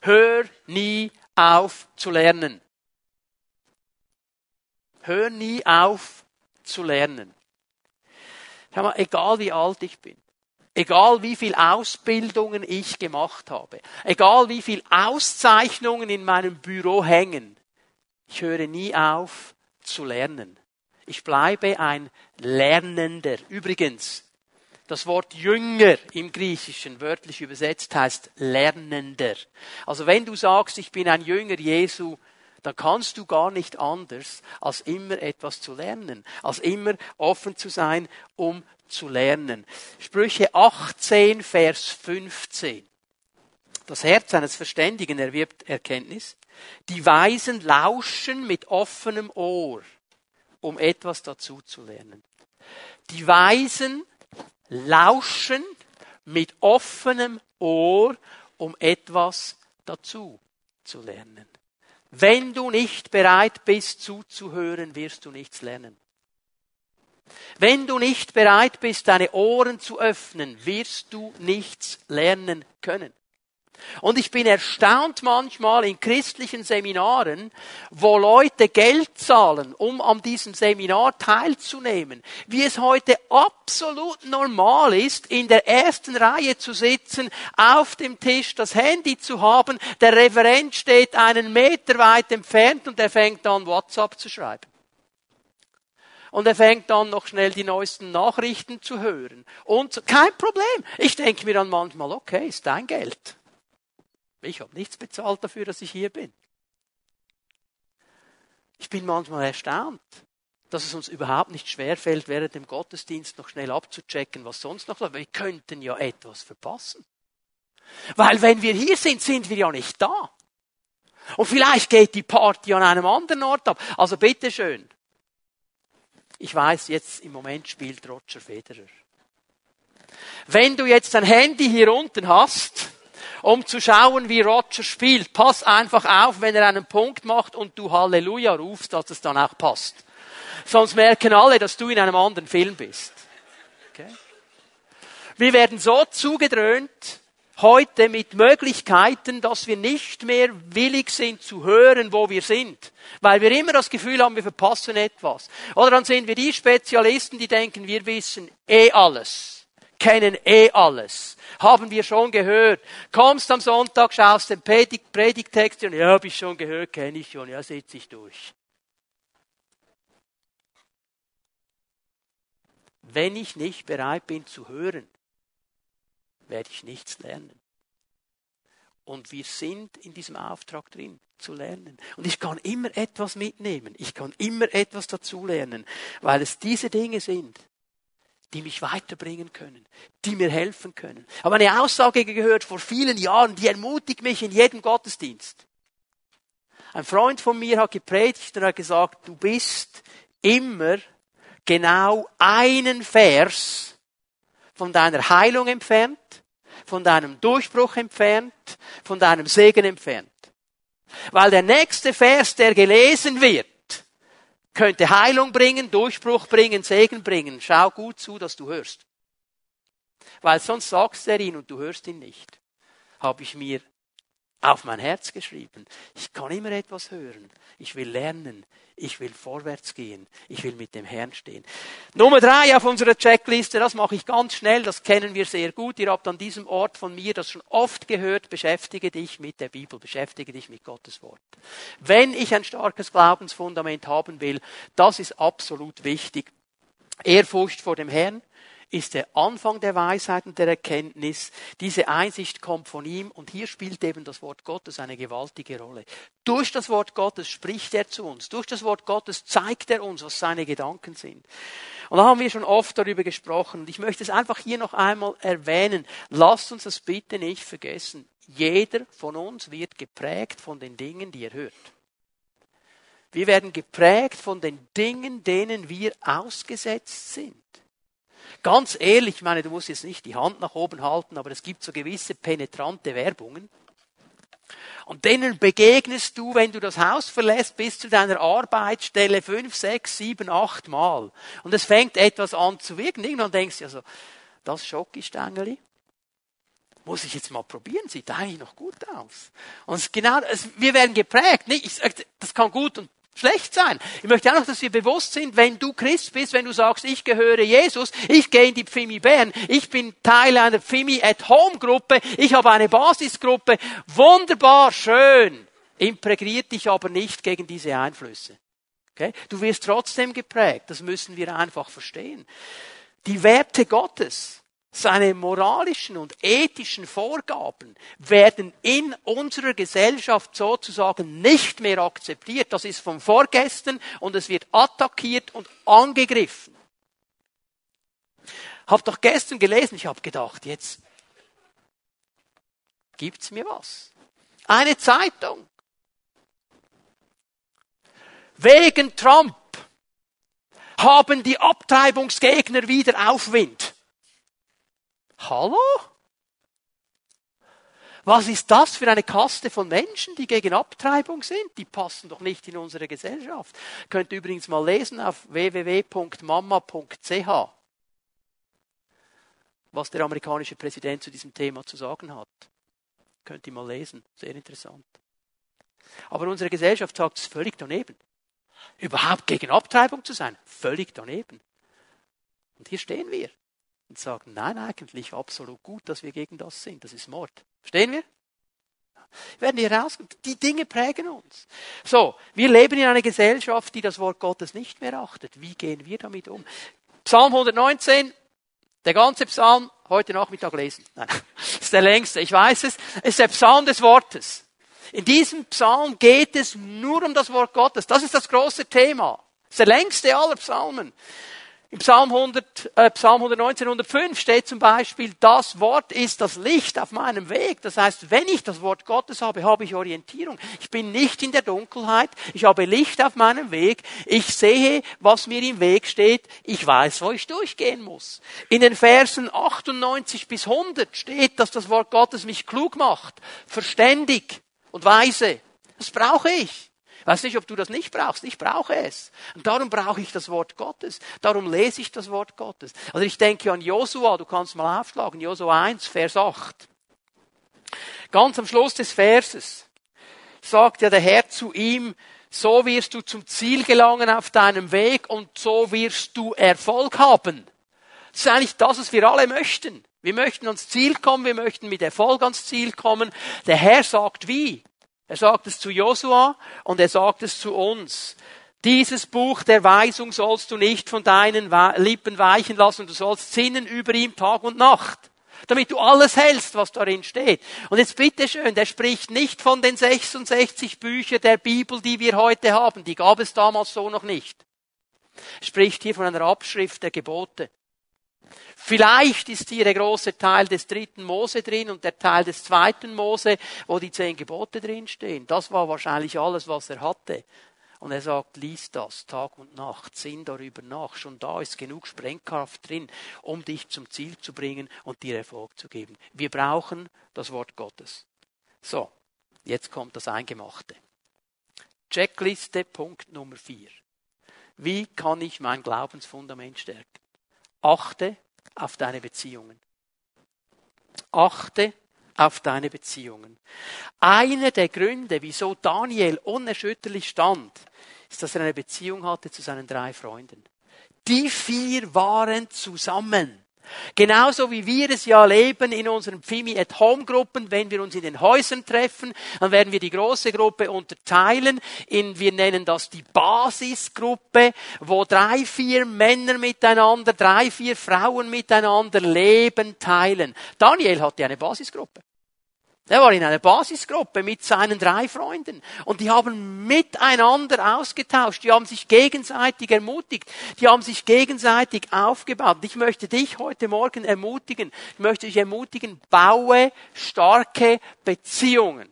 Hör nie auf zu lernen. Hör nie auf zu lernen. Schau mal, egal wie alt ich bin, egal wie viel Ausbildungen ich gemacht habe, egal wie viel Auszeichnungen in meinem Büro hängen, ich höre nie auf zu lernen. Ich bleibe ein Lernender. Übrigens, das Wort Jünger im Griechischen wörtlich übersetzt heißt Lernender. Also wenn du sagst, ich bin ein Jünger Jesu, dann kannst du gar nicht anders, als immer etwas zu lernen, als immer offen zu sein, um zu lernen. Sprüche 18, Vers 15. Das Herz eines Verständigen erwirbt Erkenntnis. Die Weisen lauschen mit offenem Ohr um etwas dazu zu lernen. Die Weisen lauschen mit offenem Ohr, um etwas dazu zu lernen. Wenn du nicht bereit bist zuzuhören, wirst du nichts lernen. Wenn du nicht bereit bist, deine Ohren zu öffnen, wirst du nichts lernen können. Und ich bin erstaunt manchmal in christlichen Seminaren, wo Leute Geld zahlen, um an diesem Seminar teilzunehmen, wie es heute absolut normal ist, in der ersten Reihe zu sitzen, auf dem Tisch das Handy zu haben, der Referent steht einen Meter weit entfernt und er fängt an, WhatsApp zu schreiben. Und er fängt an, noch schnell die neuesten Nachrichten zu hören. Und kein Problem. Ich denke mir dann manchmal, okay, ist dein Geld. Ich habe nichts bezahlt dafür, dass ich hier bin. Ich bin manchmal erstaunt, dass es uns überhaupt nicht schwerfällt, während dem Gottesdienst noch schnell abzuchecken, was sonst noch läuft. Wir könnten ja etwas verpassen. Weil wenn wir hier sind, sind wir ja nicht da. Und vielleicht geht die Party an einem anderen Ort ab. Also bitteschön. Ich weiß, jetzt im Moment spielt Roger Federer. Wenn du jetzt ein Handy hier unten hast, um zu schauen, wie Roger spielt. Pass einfach auf, wenn er einen Punkt macht und du Halleluja rufst, dass es dann auch passt. Sonst merken alle, dass du in einem anderen Film bist. Okay? Wir werden so zugedröhnt heute mit Möglichkeiten, dass wir nicht mehr willig sind zu hören, wo wir sind. Weil wir immer das Gefühl haben, wir verpassen etwas. Oder dann sind wir die Spezialisten, die denken, wir wissen eh alles kennen eh alles. Haben wir schon gehört. Kommst am Sonntag, schaust den Predigt, Predigtext und ja, hab ich schon gehört, kenne ich schon, ja, setz ich durch. Wenn ich nicht bereit bin zu hören, werde ich nichts lernen. Und wir sind in diesem Auftrag drin, zu lernen. Und ich kann immer etwas mitnehmen. Ich kann immer etwas dazulernen, weil es diese Dinge sind, die mich weiterbringen können, die mir helfen können. Ich habe eine Aussage gehört vor vielen Jahren, die ermutigt mich in jedem Gottesdienst. Ein Freund von mir hat gepredigt und hat gesagt, du bist immer genau einen Vers von deiner Heilung entfernt, von deinem Durchbruch entfernt, von deinem Segen entfernt. Weil der nächste Vers, der gelesen wird, könnte Heilung bringen, Durchbruch bringen, Segen bringen. Schau gut zu, dass du hörst. Weil sonst sagst er ihn und du hörst ihn nicht. Habe ich mir auf mein Herz geschrieben. Ich kann immer etwas hören. Ich will lernen. Ich will vorwärts gehen. Ich will mit dem Herrn stehen. Nummer drei auf unserer Checkliste, das mache ich ganz schnell, das kennen wir sehr gut. Ihr habt an diesem Ort von mir das schon oft gehört, beschäftige dich mit der Bibel, beschäftige dich mit Gottes Wort. Wenn ich ein starkes Glaubensfundament haben will, das ist absolut wichtig. Ehrfurcht vor dem Herrn, ist der Anfang der Weisheit und der Erkenntnis. Diese Einsicht kommt von ihm und hier spielt eben das Wort Gottes eine gewaltige Rolle. Durch das Wort Gottes spricht er zu uns. Durch das Wort Gottes zeigt er uns, was seine Gedanken sind. Und da haben wir schon oft darüber gesprochen. Und ich möchte es einfach hier noch einmal erwähnen. Lasst uns das bitte nicht vergessen. Jeder von uns wird geprägt von den Dingen, die er hört. Wir werden geprägt von den Dingen, denen wir ausgesetzt sind. Ganz ehrlich, ich meine, du musst jetzt nicht die Hand nach oben halten, aber es gibt so gewisse penetrante Werbungen. Und denen begegnest du, wenn du das Haus verlässt, bis zu deiner Arbeitsstelle fünf, sechs, sieben, acht Mal. Und es fängt etwas an zu wirken. Irgendwann denkst du ja so, das Schokistängeli, muss ich jetzt mal probieren, sieht eigentlich noch gut aus. Und genau, wir werden geprägt. Nicht? das kann gut und schlecht sein. Ich möchte auch noch, dass wir bewusst sind, wenn du Christ bist, wenn du sagst, ich gehöre Jesus, ich gehe in die Pfimi Bern, ich bin Teil einer Pfimi at Home Gruppe, ich habe eine Basisgruppe, wunderbar, schön, imprägniert dich aber nicht gegen diese Einflüsse. Okay? Du wirst trotzdem geprägt, das müssen wir einfach verstehen. Die Werte Gottes, seine moralischen und ethischen Vorgaben werden in unserer Gesellschaft sozusagen nicht mehr akzeptiert. Das ist vom Vorgestern und es wird attackiert und angegriffen. Hab doch gestern gelesen, ich habe gedacht, jetzt gibt's mir was. Eine Zeitung. Wegen Trump haben die Abtreibungsgegner wieder Aufwind. Hallo? Was ist das für eine Kaste von Menschen, die gegen Abtreibung sind? Die passen doch nicht in unsere Gesellschaft. Könnt ihr übrigens mal lesen auf www.mama.ch, was der amerikanische Präsident zu diesem Thema zu sagen hat. Könnt ihr mal lesen. Sehr interessant. Aber unsere Gesellschaft sagt es völlig daneben. Überhaupt gegen Abtreibung zu sein, völlig daneben. Und hier stehen wir und sagen, nein, eigentlich absolut gut, dass wir gegen das sind. Das ist Mord. Verstehen wir? Werden die heraus, die Dinge prägen uns. So, wir leben in einer Gesellschaft, die das Wort Gottes nicht mehr achtet. Wie gehen wir damit um? Psalm 119, der ganze Psalm, heute Nachmittag lesen. Nein, ist der längste, ich weiß es. Es ist der Psalm des Wortes. In diesem Psalm geht es nur um das Wort Gottes. Das ist das große Thema. Das ist der längste aller Psalmen. Im Psalm, 100, äh, Psalm 119, 105 steht zum Beispiel, das Wort ist das Licht auf meinem Weg. Das heißt, wenn ich das Wort Gottes habe, habe ich Orientierung. Ich bin nicht in der Dunkelheit. Ich habe Licht auf meinem Weg. Ich sehe, was mir im Weg steht. Ich weiß, wo ich durchgehen muss. In den Versen 98 bis 100 steht, dass das Wort Gottes mich klug macht, verständig und weise. Das brauche ich weiß nicht, ob du das nicht brauchst. Ich brauche es. Und darum brauche ich das Wort Gottes. Darum lese ich das Wort Gottes. Also ich denke an Josua, du kannst mal aufschlagen, Josua 1, Vers 8. Ganz am Schluss des Verses sagt ja der Herr zu ihm, so wirst du zum Ziel gelangen auf deinem Weg und so wirst du Erfolg haben. Das ist eigentlich das, was wir alle möchten. Wir möchten ans Ziel kommen, wir möchten mit Erfolg ans Ziel kommen. Der Herr sagt wie. Er sagt es zu Josua und er sagt es zu uns. Dieses Buch der Weisung sollst du nicht von deinen Lippen weichen lassen, du sollst sinnen über ihm Tag und Nacht, damit du alles hältst, was darin steht. Und jetzt bitteschön, der spricht nicht von den 66 Büchern der Bibel, die wir heute haben, die gab es damals so noch nicht. Er spricht hier von einer Abschrift der Gebote. Vielleicht ist hier der große Teil des dritten Mose drin und der Teil des zweiten Mose, wo die zehn Gebote drinstehen. Das war wahrscheinlich alles, was er hatte. Und er sagt, lies das Tag und Nacht, sinn darüber nach. Schon da ist genug Sprengkraft drin, um dich zum Ziel zu bringen und dir Erfolg zu geben. Wir brauchen das Wort Gottes. So, jetzt kommt das Eingemachte. Checkliste Punkt Nummer vier. Wie kann ich mein Glaubensfundament stärken? Achte auf deine Beziehungen. Achte auf deine Beziehungen. Einer der Gründe, wieso Daniel unerschütterlich stand, ist, dass er eine Beziehung hatte zu seinen drei Freunden. Die vier waren zusammen. Genauso wie wir es ja leben in unseren Pfimi at Home Gruppen, wenn wir uns in den Häusern treffen, dann werden wir die große Gruppe unterteilen in, wir nennen das die Basisgruppe, wo drei, vier Männer miteinander, drei, vier Frauen miteinander Leben teilen. Daniel hatte eine Basisgruppe. Er war in einer Basisgruppe mit seinen drei Freunden und die haben miteinander ausgetauscht, die haben sich gegenseitig ermutigt, die haben sich gegenseitig aufgebaut. Ich möchte dich heute Morgen ermutigen, ich möchte dich ermutigen, baue starke Beziehungen.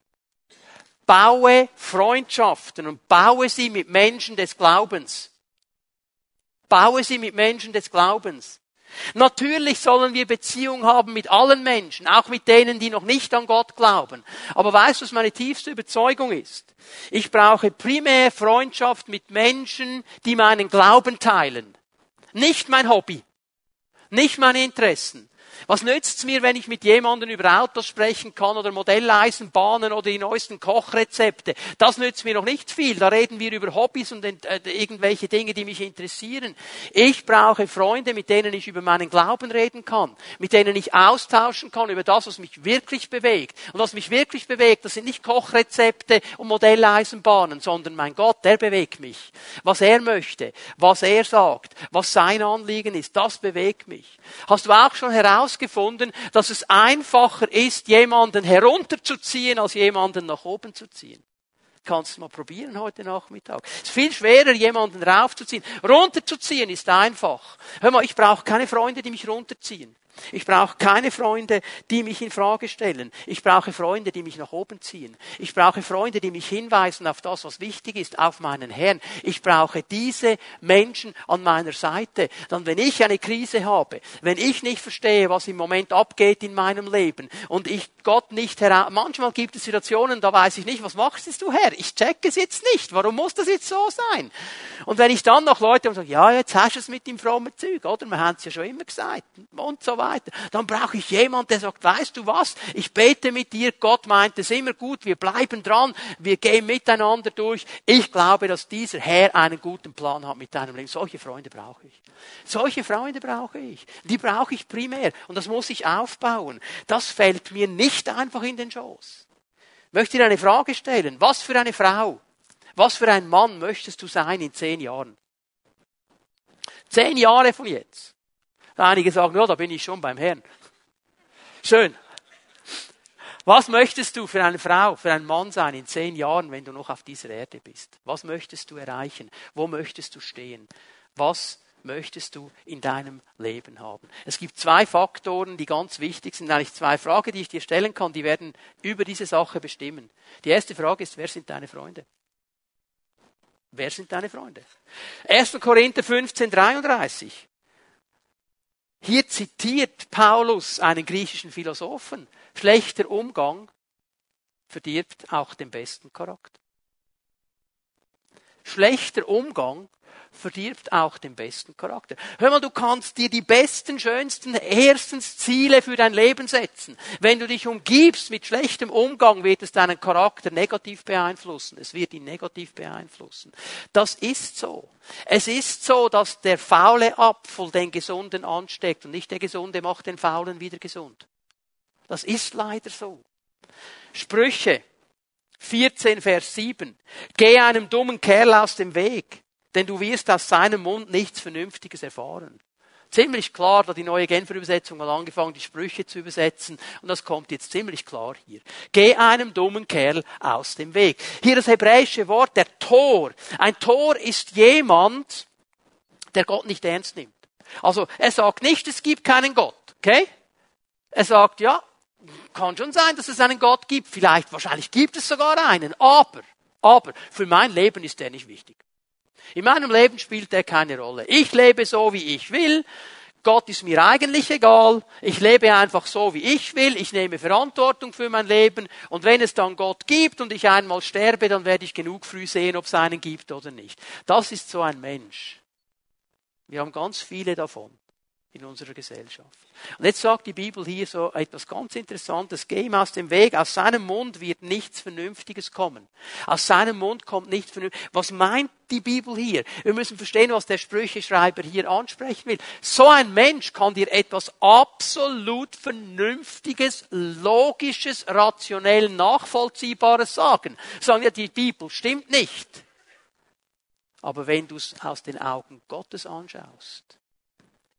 Baue Freundschaften und baue sie mit Menschen des Glaubens. Baue sie mit Menschen des Glaubens. Natürlich sollen wir Beziehung haben mit allen Menschen, auch mit denen, die noch nicht an Gott glauben. Aber weißt du, was meine tiefste Überzeugung ist? Ich brauche primär Freundschaft mit Menschen, die meinen Glauben teilen. Nicht mein Hobby, nicht meine Interessen, was nützt's mir, wenn ich mit jemandem über Autos sprechen kann oder Modelleisenbahnen oder die neuesten Kochrezepte? Das nützt mir noch nicht viel. Da reden wir über Hobbys und äh, irgendwelche Dinge, die mich interessieren. Ich brauche Freunde, mit denen ich über meinen Glauben reden kann, mit denen ich austauschen kann über das, was mich wirklich bewegt. Und was mich wirklich bewegt, das sind nicht Kochrezepte und Modelleisenbahnen, sondern mein Gott, der bewegt mich. Was er möchte, was er sagt, was sein Anliegen ist, das bewegt mich. Hast du auch schon heraus herausgefunden, dass es einfacher ist, jemanden herunterzuziehen, als jemanden nach oben zu ziehen. Kannst du mal probieren heute Nachmittag. Es ist viel schwerer, jemanden raufzuziehen. Runterzuziehen ist einfach. Hör mal, ich brauche keine Freunde, die mich runterziehen. Ich brauche keine Freunde, die mich in Frage stellen. Ich brauche Freunde, die mich nach oben ziehen. Ich brauche Freunde, die mich hinweisen auf das, was wichtig ist, auf meinen Herrn. Ich brauche diese Menschen an meiner Seite. Dann, wenn ich eine Krise habe, wenn ich nicht verstehe, was im Moment abgeht in meinem Leben und ich Gott nicht heraus, manchmal gibt es Situationen, da weiß ich nicht, was machst du Herr? Ich check es jetzt nicht. Warum muss das jetzt so sein? Und wenn ich dann noch Leute und sage, ja, jetzt hast du es mit dem frommen Zeug, oder? Wir haben es ja schon immer gesagt und so weiter weiter. Dann brauche ich jemand, der sagt, weißt du was? Ich bete mit dir. Gott meint es immer gut. Wir bleiben dran. Wir gehen miteinander durch. Ich glaube, dass dieser Herr einen guten Plan hat mit deinem Leben. Solche Freunde brauche ich. Solche Freunde brauche ich. Die brauche ich primär. Und das muss ich aufbauen. Das fällt mir nicht einfach in den Schoß. Ich möchte dir eine Frage stellen. Was für eine Frau, was für ein Mann möchtest du sein in zehn Jahren? Zehn Jahre von jetzt. Einige sagen, ja, da bin ich schon beim Herrn. Schön. Was möchtest du für eine Frau, für einen Mann sein in zehn Jahren, wenn du noch auf dieser Erde bist? Was möchtest du erreichen? Wo möchtest du stehen? Was möchtest du in deinem Leben haben? Es gibt zwei Faktoren, die ganz wichtig sind, eigentlich zwei Fragen, die ich dir stellen kann, die werden über diese Sache bestimmen. Die erste Frage ist, wer sind deine Freunde? Wer sind deine Freunde? 1. Korinther 15, 33. Hier zitiert Paulus einen griechischen Philosophen. Schlechter Umgang verdirbt auch den besten Charakter. Schlechter Umgang verdirbt auch den besten Charakter. Hör mal, du kannst dir die besten, schönsten, erstens Ziele für dein Leben setzen. Wenn du dich umgibst mit schlechtem Umgang, wird es deinen Charakter negativ beeinflussen. Es wird ihn negativ beeinflussen. Das ist so. Es ist so, dass der faule Apfel den Gesunden ansteckt und nicht der Gesunde macht den Faulen wieder gesund. Das ist leider so. Sprüche 14, Vers 7. Geh einem dummen Kerl aus dem Weg denn du wirst aus seinem Mund nichts Vernünftiges erfahren. Ziemlich klar, da die neue Genfer Übersetzung hat angefangen, die Sprüche zu übersetzen, und das kommt jetzt ziemlich klar hier. Geh einem dummen Kerl aus dem Weg. Hier das hebräische Wort, der Tor. Ein Tor ist jemand, der Gott nicht ernst nimmt. Also er sagt nicht, es gibt keinen Gott, okay? Er sagt, ja, kann schon sein, dass es einen Gott gibt. Vielleicht, wahrscheinlich gibt es sogar einen. Aber, aber, für mein Leben ist der nicht wichtig. In meinem Leben spielt er keine Rolle. Ich lebe so, wie ich will. Gott ist mir eigentlich egal. Ich lebe einfach so, wie ich will. Ich nehme Verantwortung für mein Leben. Und wenn es dann Gott gibt und ich einmal sterbe, dann werde ich genug früh sehen, ob es einen gibt oder nicht. Das ist so ein Mensch. Wir haben ganz viele davon in unserer Gesellschaft. Und jetzt sagt die Bibel hier so etwas ganz Interessantes. Geh ihm aus dem Weg. Aus seinem Mund wird nichts Vernünftiges kommen. Aus seinem Mund kommt nichts Vernünftiges. Was meint die Bibel hier? Wir müssen verstehen, was der Sprücheschreiber hier ansprechen will. So ein Mensch kann dir etwas absolut Vernünftiges, Logisches, rationell Nachvollziehbares sagen. Sagen ja, die Bibel stimmt nicht. Aber wenn du es aus den Augen Gottes anschaust,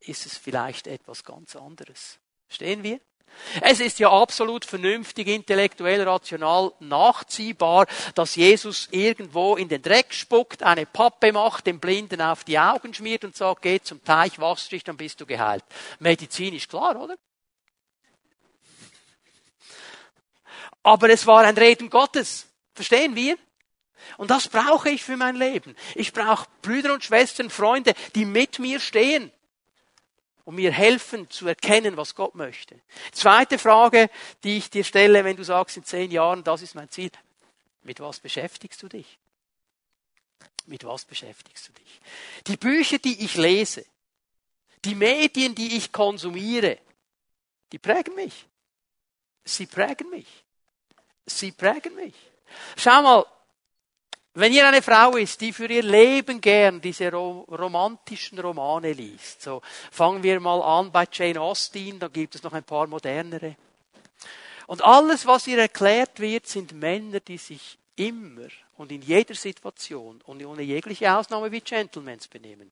ist es vielleicht etwas ganz anderes. Stehen wir? Es ist ja absolut vernünftig, intellektuell, rational nachziehbar, dass Jesus irgendwo in den Dreck spuckt, eine Pappe macht, dem Blinden auf die Augen schmiert und sagt, geh zum Teich, wasch dich, dann bist du geheilt. Medizinisch klar, oder? Aber es war ein Reden Gottes. Verstehen wir? Und das brauche ich für mein Leben. Ich brauche Brüder und Schwestern, Freunde, die mit mir stehen und mir helfen zu erkennen, was Gott möchte. Zweite Frage, die ich dir stelle, wenn du sagst, in zehn Jahren, das ist mein Ziel. Mit was beschäftigst du dich? Mit was beschäftigst du dich? Die Bücher, die ich lese, die Medien, die ich konsumiere, die prägen mich. Sie prägen mich. Sie prägen mich. Schau mal, wenn ihr eine Frau ist, die für ihr Leben gern diese romantischen Romane liest, so fangen wir mal an bei Jane Austen, da gibt es noch ein paar modernere. Und alles, was ihr erklärt wird, sind Männer, die sich immer und in jeder Situation und ohne jegliche Ausnahme wie Gentlemans benehmen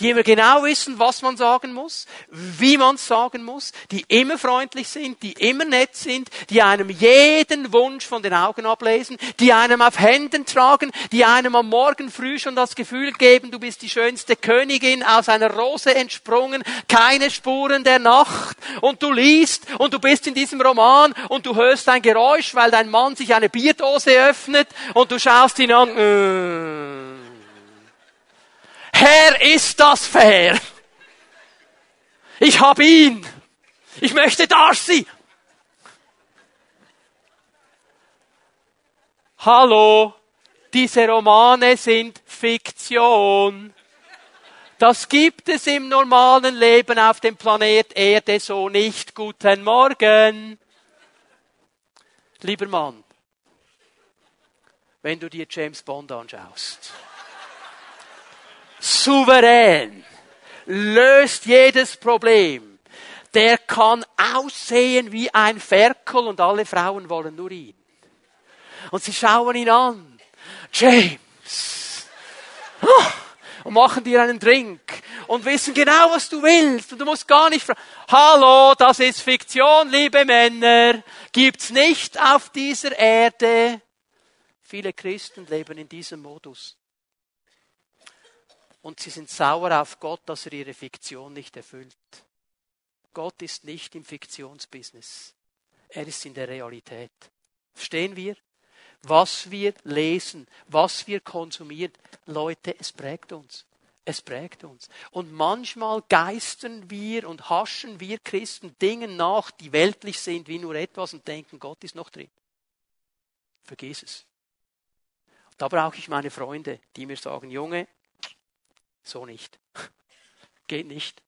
die immer genau wissen, was man sagen muss, wie man es sagen muss, die immer freundlich sind, die immer nett sind, die einem jeden Wunsch von den Augen ablesen, die einem auf Händen tragen, die einem am Morgen früh schon das Gefühl geben, du bist die schönste Königin aus einer Rose entsprungen, keine Spuren der Nacht und du liest und du bist in diesem Roman und du hörst ein Geräusch, weil dein Mann sich eine Bierdose öffnet und du schaust ihn an. Äh Herr, ist das fair? Ich habe ihn. Ich möchte Darcy. Hallo, diese Romane sind Fiktion. Das gibt es im normalen Leben auf dem Planet Erde so nicht. Guten Morgen. Lieber Mann, wenn du dir James Bond anschaust souverän, löst jedes Problem. Der kann aussehen wie ein Ferkel und alle Frauen wollen nur ihn. Und sie schauen ihn an. James. Und machen dir einen Drink und wissen genau, was du willst. Und du musst gar nicht fragen, hallo, das ist Fiktion, liebe Männer. Gibt's nicht auf dieser Erde. Viele Christen leben in diesem Modus und sie sind sauer auf Gott, dass er ihre Fiktion nicht erfüllt. Gott ist nicht im Fiktionsbusiness. Er ist in der Realität. Verstehen wir? Was wir lesen, was wir konsumieren, Leute, es prägt uns. Es prägt uns. Und manchmal geistern wir und haschen wir Christen Dingen nach, die weltlich sind wie nur etwas und denken, Gott ist noch drin. Vergiss es. Da brauche ich meine Freunde, die mir sagen, Junge, so nicht. Geht nicht.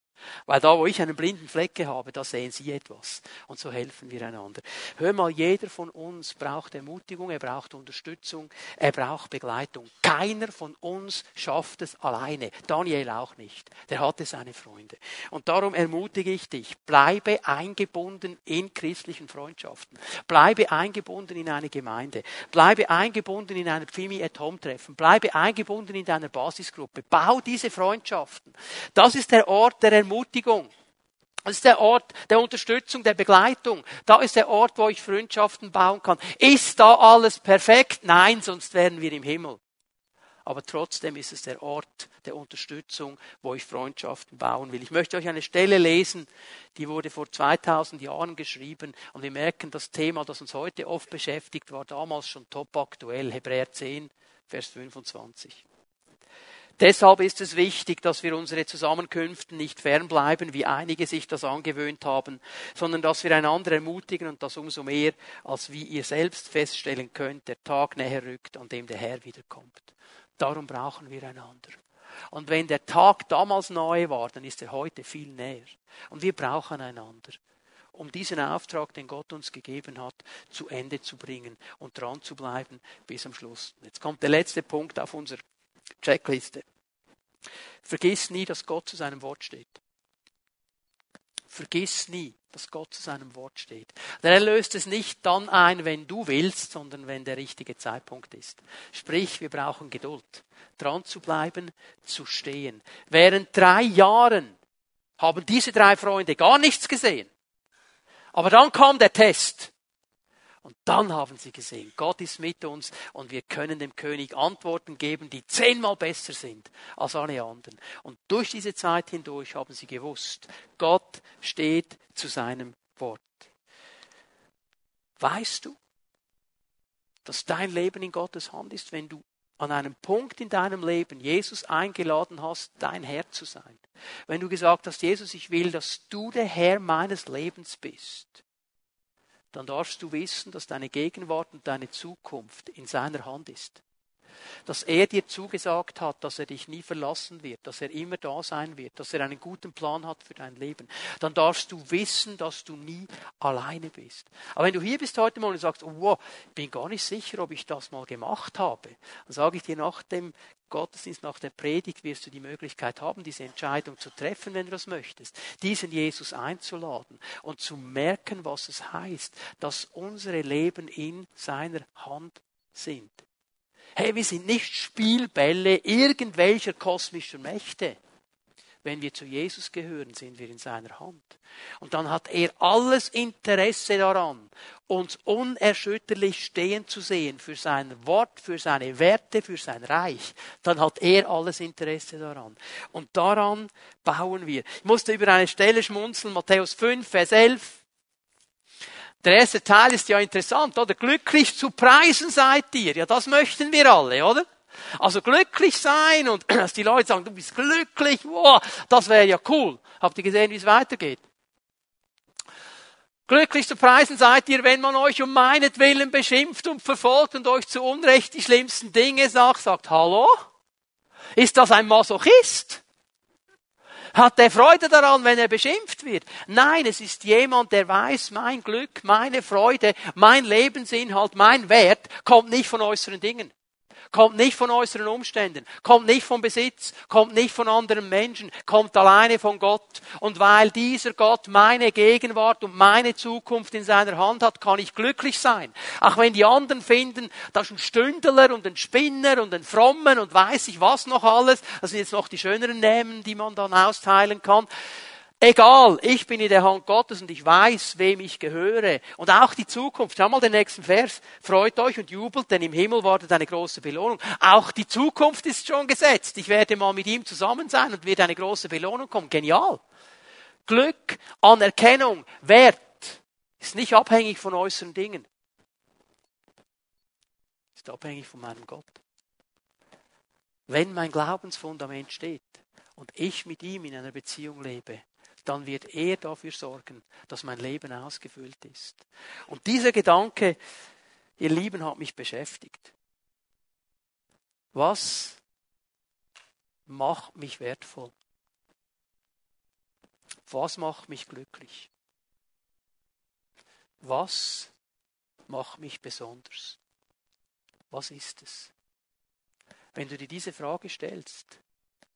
Weil da, wo ich einen blinden Flecke habe, da sehen Sie etwas. Und so helfen wir einander. Hör mal, jeder von uns braucht Ermutigung, er braucht Unterstützung, er braucht Begleitung. Keiner von uns schafft es alleine. Daniel auch nicht. Der hatte seine Freunde. Und darum ermutige ich dich, bleibe eingebunden in christlichen Freundschaften. Bleibe eingebunden in eine Gemeinde. Bleibe eingebunden in ein Pfimi at Home Treffen. Bleibe eingebunden in deiner Basisgruppe. Bau diese Freundschaften. Das ist der Ort der Ermutigung Ermutigung. Das ist der Ort der Unterstützung, der Begleitung. Da ist der Ort, wo ich Freundschaften bauen kann. Ist da alles perfekt? Nein, sonst wären wir im Himmel. aber trotzdem ist es der Ort der Unterstützung, wo ich Freundschaften bauen will. Ich möchte euch eine Stelle lesen, die wurde vor 2000 Jahren geschrieben und wir merken, das Thema, das uns heute oft beschäftigt, war damals schon top aktuell. Hebräer 10, Vers 25. Deshalb ist es wichtig, dass wir unsere Zusammenkünfte nicht fernbleiben, wie einige sich das angewöhnt haben, sondern dass wir einander ermutigen und das umso mehr, als wie ihr selbst feststellen könnt, der Tag näher rückt, an dem der Herr wiederkommt. Darum brauchen wir einander. Und wenn der Tag damals neu war, dann ist er heute viel näher. Und wir brauchen einander um diesen Auftrag, den Gott uns gegeben hat, zu Ende zu bringen und dran zu bleiben bis am Schluss. Jetzt kommt der letzte Punkt auf unserer Checkliste. Vergiss nie, dass Gott zu seinem Wort steht. Vergiss nie, dass Gott zu seinem Wort steht. er löst es nicht dann ein, wenn du willst, sondern wenn der richtige Zeitpunkt ist. Sprich, wir brauchen Geduld, dran zu bleiben, zu stehen. Während drei Jahren haben diese drei Freunde gar nichts gesehen. Aber dann kam der Test. Und dann haben sie gesehen, Gott ist mit uns und wir können dem König Antworten geben, die zehnmal besser sind als alle anderen. Und durch diese Zeit hindurch haben sie gewusst, Gott steht zu seinem Wort. Weißt du, dass dein Leben in Gottes Hand ist, wenn du an einem Punkt in deinem Leben Jesus eingeladen hast, dein Herr zu sein. Wenn du gesagt hast, Jesus, ich will, dass du der Herr meines Lebens bist dann darfst du wissen, dass deine Gegenwart und deine Zukunft in seiner Hand ist. Dass er dir zugesagt hat, dass er dich nie verlassen wird, dass er immer da sein wird, dass er einen guten Plan hat für dein Leben. Dann darfst du wissen, dass du nie alleine bist. Aber wenn du hier bist heute Morgen und sagst, oh, wow, bin gar nicht sicher, ob ich das mal gemacht habe, dann sage ich dir nach dem Gottesdienst, nach der Predigt wirst du die Möglichkeit haben, diese Entscheidung zu treffen, wenn du das möchtest, diesen Jesus einzuladen und zu merken, was es heißt, dass unsere Leben in seiner Hand sind. Hey, wir sind nicht Spielbälle irgendwelcher kosmischer Mächte. Wenn wir zu Jesus gehören, sind wir in seiner Hand. Und dann hat er alles Interesse daran, uns unerschütterlich stehen zu sehen für sein Wort, für seine Werte, für sein Reich. Dann hat er alles Interesse daran. Und daran bauen wir. Ich musste über eine Stelle schmunzeln, Matthäus 5, Vers 11. Der erste Teil ist ja interessant, oder? Glücklich zu preisen seid ihr. Ja, das möchten wir alle, oder? Also glücklich sein und dass die Leute sagen, du bist glücklich, wow, das wäre ja cool. Habt ihr gesehen, wie es weitergeht? Glücklich zu preisen seid ihr, wenn man euch um meinetwillen beschimpft und verfolgt und euch zu Unrecht die schlimmsten Dinge sagt, sagt, hallo? Ist das ein Masochist? Hat er Freude daran, wenn er beschimpft wird? Nein, es ist jemand, der weiß, mein Glück, meine Freude, mein Lebensinhalt, mein Wert kommt nicht von äußeren Dingen kommt nicht von äußeren Umständen, kommt nicht vom Besitz, kommt nicht von anderen Menschen, kommt alleine von Gott. Und weil dieser Gott meine Gegenwart und meine Zukunft in seiner Hand hat, kann ich glücklich sein. Auch wenn die anderen finden, das ist ein Stündler und ein Spinner und ein Frommen und weiß ich was noch alles. Das sind jetzt noch die schöneren Namen, die man dann austeilen kann. Egal, ich bin in der Hand Gottes und ich weiß, wem ich gehöre. Und auch die Zukunft. Schau mal den nächsten Vers. Freut euch und jubelt, denn im Himmel wartet eine große Belohnung. Auch die Zukunft ist schon gesetzt. Ich werde mal mit ihm zusammen sein und wird eine große Belohnung kommen. Genial. Glück, Anerkennung, Wert ist nicht abhängig von äußeren Dingen. Ist abhängig von meinem Gott. Wenn mein Glaubensfundament steht und ich mit ihm in einer Beziehung lebe, dann wird er dafür sorgen, dass mein Leben ausgefüllt ist. Und dieser Gedanke, ihr Lieben, hat mich beschäftigt. Was macht mich wertvoll? Was macht mich glücklich? Was macht mich besonders? Was ist es? Wenn du dir diese Frage stellst,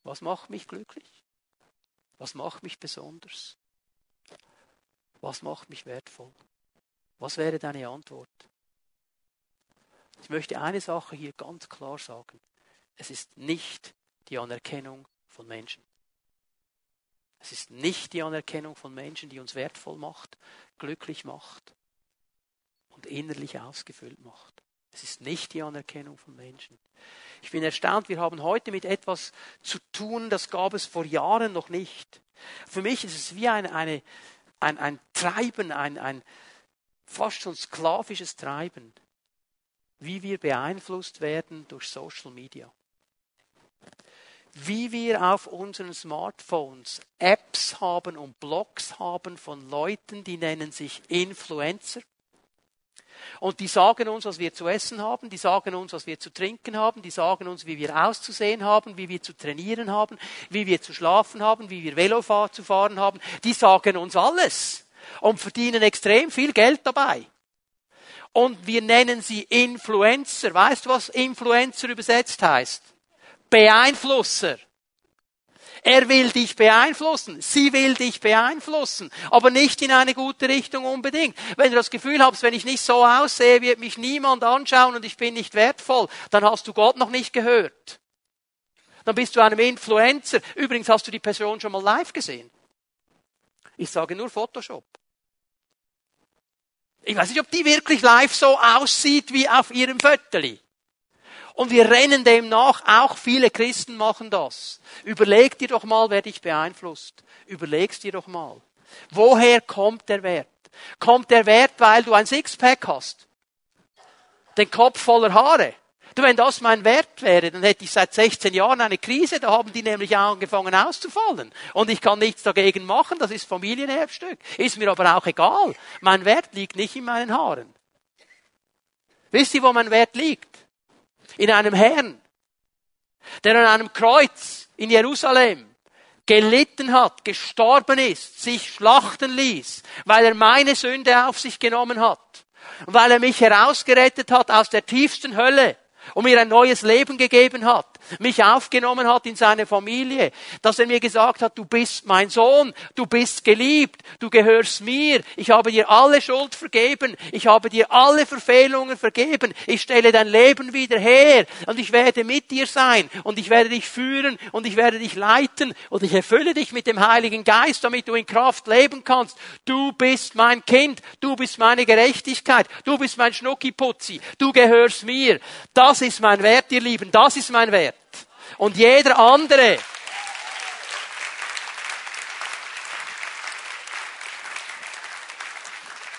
was macht mich glücklich? Was macht mich besonders? Was macht mich wertvoll? Was wäre deine Antwort? Ich möchte eine Sache hier ganz klar sagen. Es ist nicht die Anerkennung von Menschen. Es ist nicht die Anerkennung von Menschen, die uns wertvoll macht, glücklich macht und innerlich ausgefüllt macht. Es ist nicht die Anerkennung von Menschen. Ich bin erstaunt, wir haben heute mit etwas zu tun, das gab es vor Jahren noch nicht. Für mich ist es wie ein, eine, ein, ein Treiben, ein, ein fast schon sklavisches Treiben, wie wir beeinflusst werden durch Social Media. Wie wir auf unseren Smartphones Apps haben und Blogs haben von Leuten, die nennen sich Influencer und die sagen uns, was wir zu essen haben, die sagen uns, was wir zu trinken haben, die sagen uns, wie wir auszusehen haben, wie wir zu trainieren haben, wie wir zu schlafen haben, wie wir Velo zu fahren haben. Die sagen uns alles und verdienen extrem viel Geld dabei. Und wir nennen sie Influencer. Weißt du, was Influencer übersetzt heißt? Beeinflusser. Er will dich beeinflussen. Sie will dich beeinflussen. Aber nicht in eine gute Richtung unbedingt. Wenn du das Gefühl hast, wenn ich nicht so aussehe, wird mich niemand anschauen und ich bin nicht wertvoll, dann hast du Gott noch nicht gehört. Dann bist du einem Influencer. Übrigens hast du die Person schon mal live gesehen. Ich sage nur Photoshop. Ich weiß nicht, ob die wirklich live so aussieht wie auf ihrem Fötterli. Und wir rennen dem nach. Auch viele Christen machen das. Überleg dir doch mal, wer dich beeinflusst. Überlegst dir doch mal. Woher kommt der Wert? Kommt der Wert, weil du ein Sixpack hast? Den Kopf voller Haare? Du, wenn das mein Wert wäre, dann hätte ich seit 16 Jahren eine Krise, da haben die nämlich angefangen auszufallen. Und ich kann nichts dagegen machen, das ist Familienerbstück. Ist mir aber auch egal. Mein Wert liegt nicht in meinen Haaren. Wisst ihr, wo mein Wert liegt? In einem Herrn, der an einem Kreuz in Jerusalem gelitten hat, gestorben ist, sich schlachten ließ, weil er meine Sünde auf sich genommen hat weil er mich herausgerettet hat aus der tiefsten Hölle und mir ein neues Leben gegeben hat mich aufgenommen hat in seine Familie, dass er mir gesagt hat, du bist mein Sohn, du bist geliebt, du gehörst mir, ich habe dir alle Schuld vergeben, ich habe dir alle Verfehlungen vergeben, ich stelle dein Leben wieder her und ich werde mit dir sein und ich werde dich führen und ich werde dich leiten und ich erfülle dich mit dem Heiligen Geist, damit du in Kraft leben kannst. Du bist mein Kind, du bist meine Gerechtigkeit, du bist mein Schnuckiputzi, du gehörst mir. Das ist mein Wert, ihr Lieben, das ist mein Wert und jeder andere.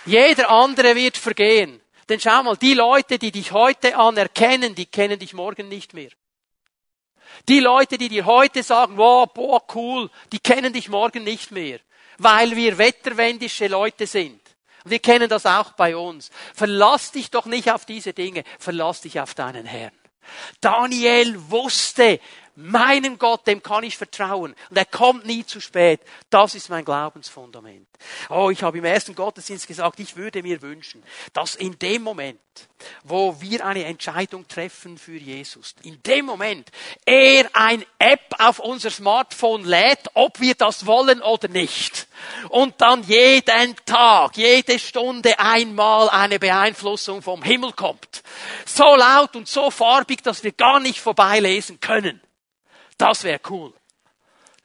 Jeder andere wird vergehen. Denn schau mal, die Leute, die dich heute anerkennen, die kennen dich morgen nicht mehr. Die Leute, die dir heute sagen, wow, boah, cool, die kennen dich morgen nicht mehr. Weil wir wetterwendische Leute sind. Wir kennen das auch bei uns. Verlass dich doch nicht auf diese Dinge, verlass dich auf deinen Herrn. Daniel wusste, meinem Gott, dem kann ich vertrauen. Und er kommt nie zu spät. Das ist mein Glaubensfundament. Oh, ich habe im ersten Gottesdienst gesagt, ich würde mir wünschen, dass in dem Moment, wo wir eine Entscheidung treffen für Jesus, in dem Moment er ein App auf unser Smartphone lädt, ob wir das wollen oder nicht. Und dann jeden Tag, jede Stunde einmal eine Beeinflussung vom Himmel kommt. So laut und so farbig, dass wir gar nicht vorbeilesen können. Das wäre cool.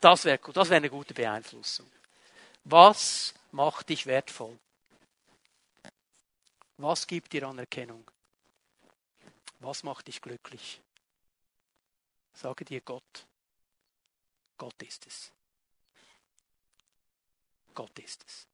Das wäre cool. Das wäre eine gute Beeinflussung. Was macht dich wertvoll? Was gibt dir Anerkennung? Was macht dich glücklich? Sage dir Gott. Gott ist es. Gott ist es.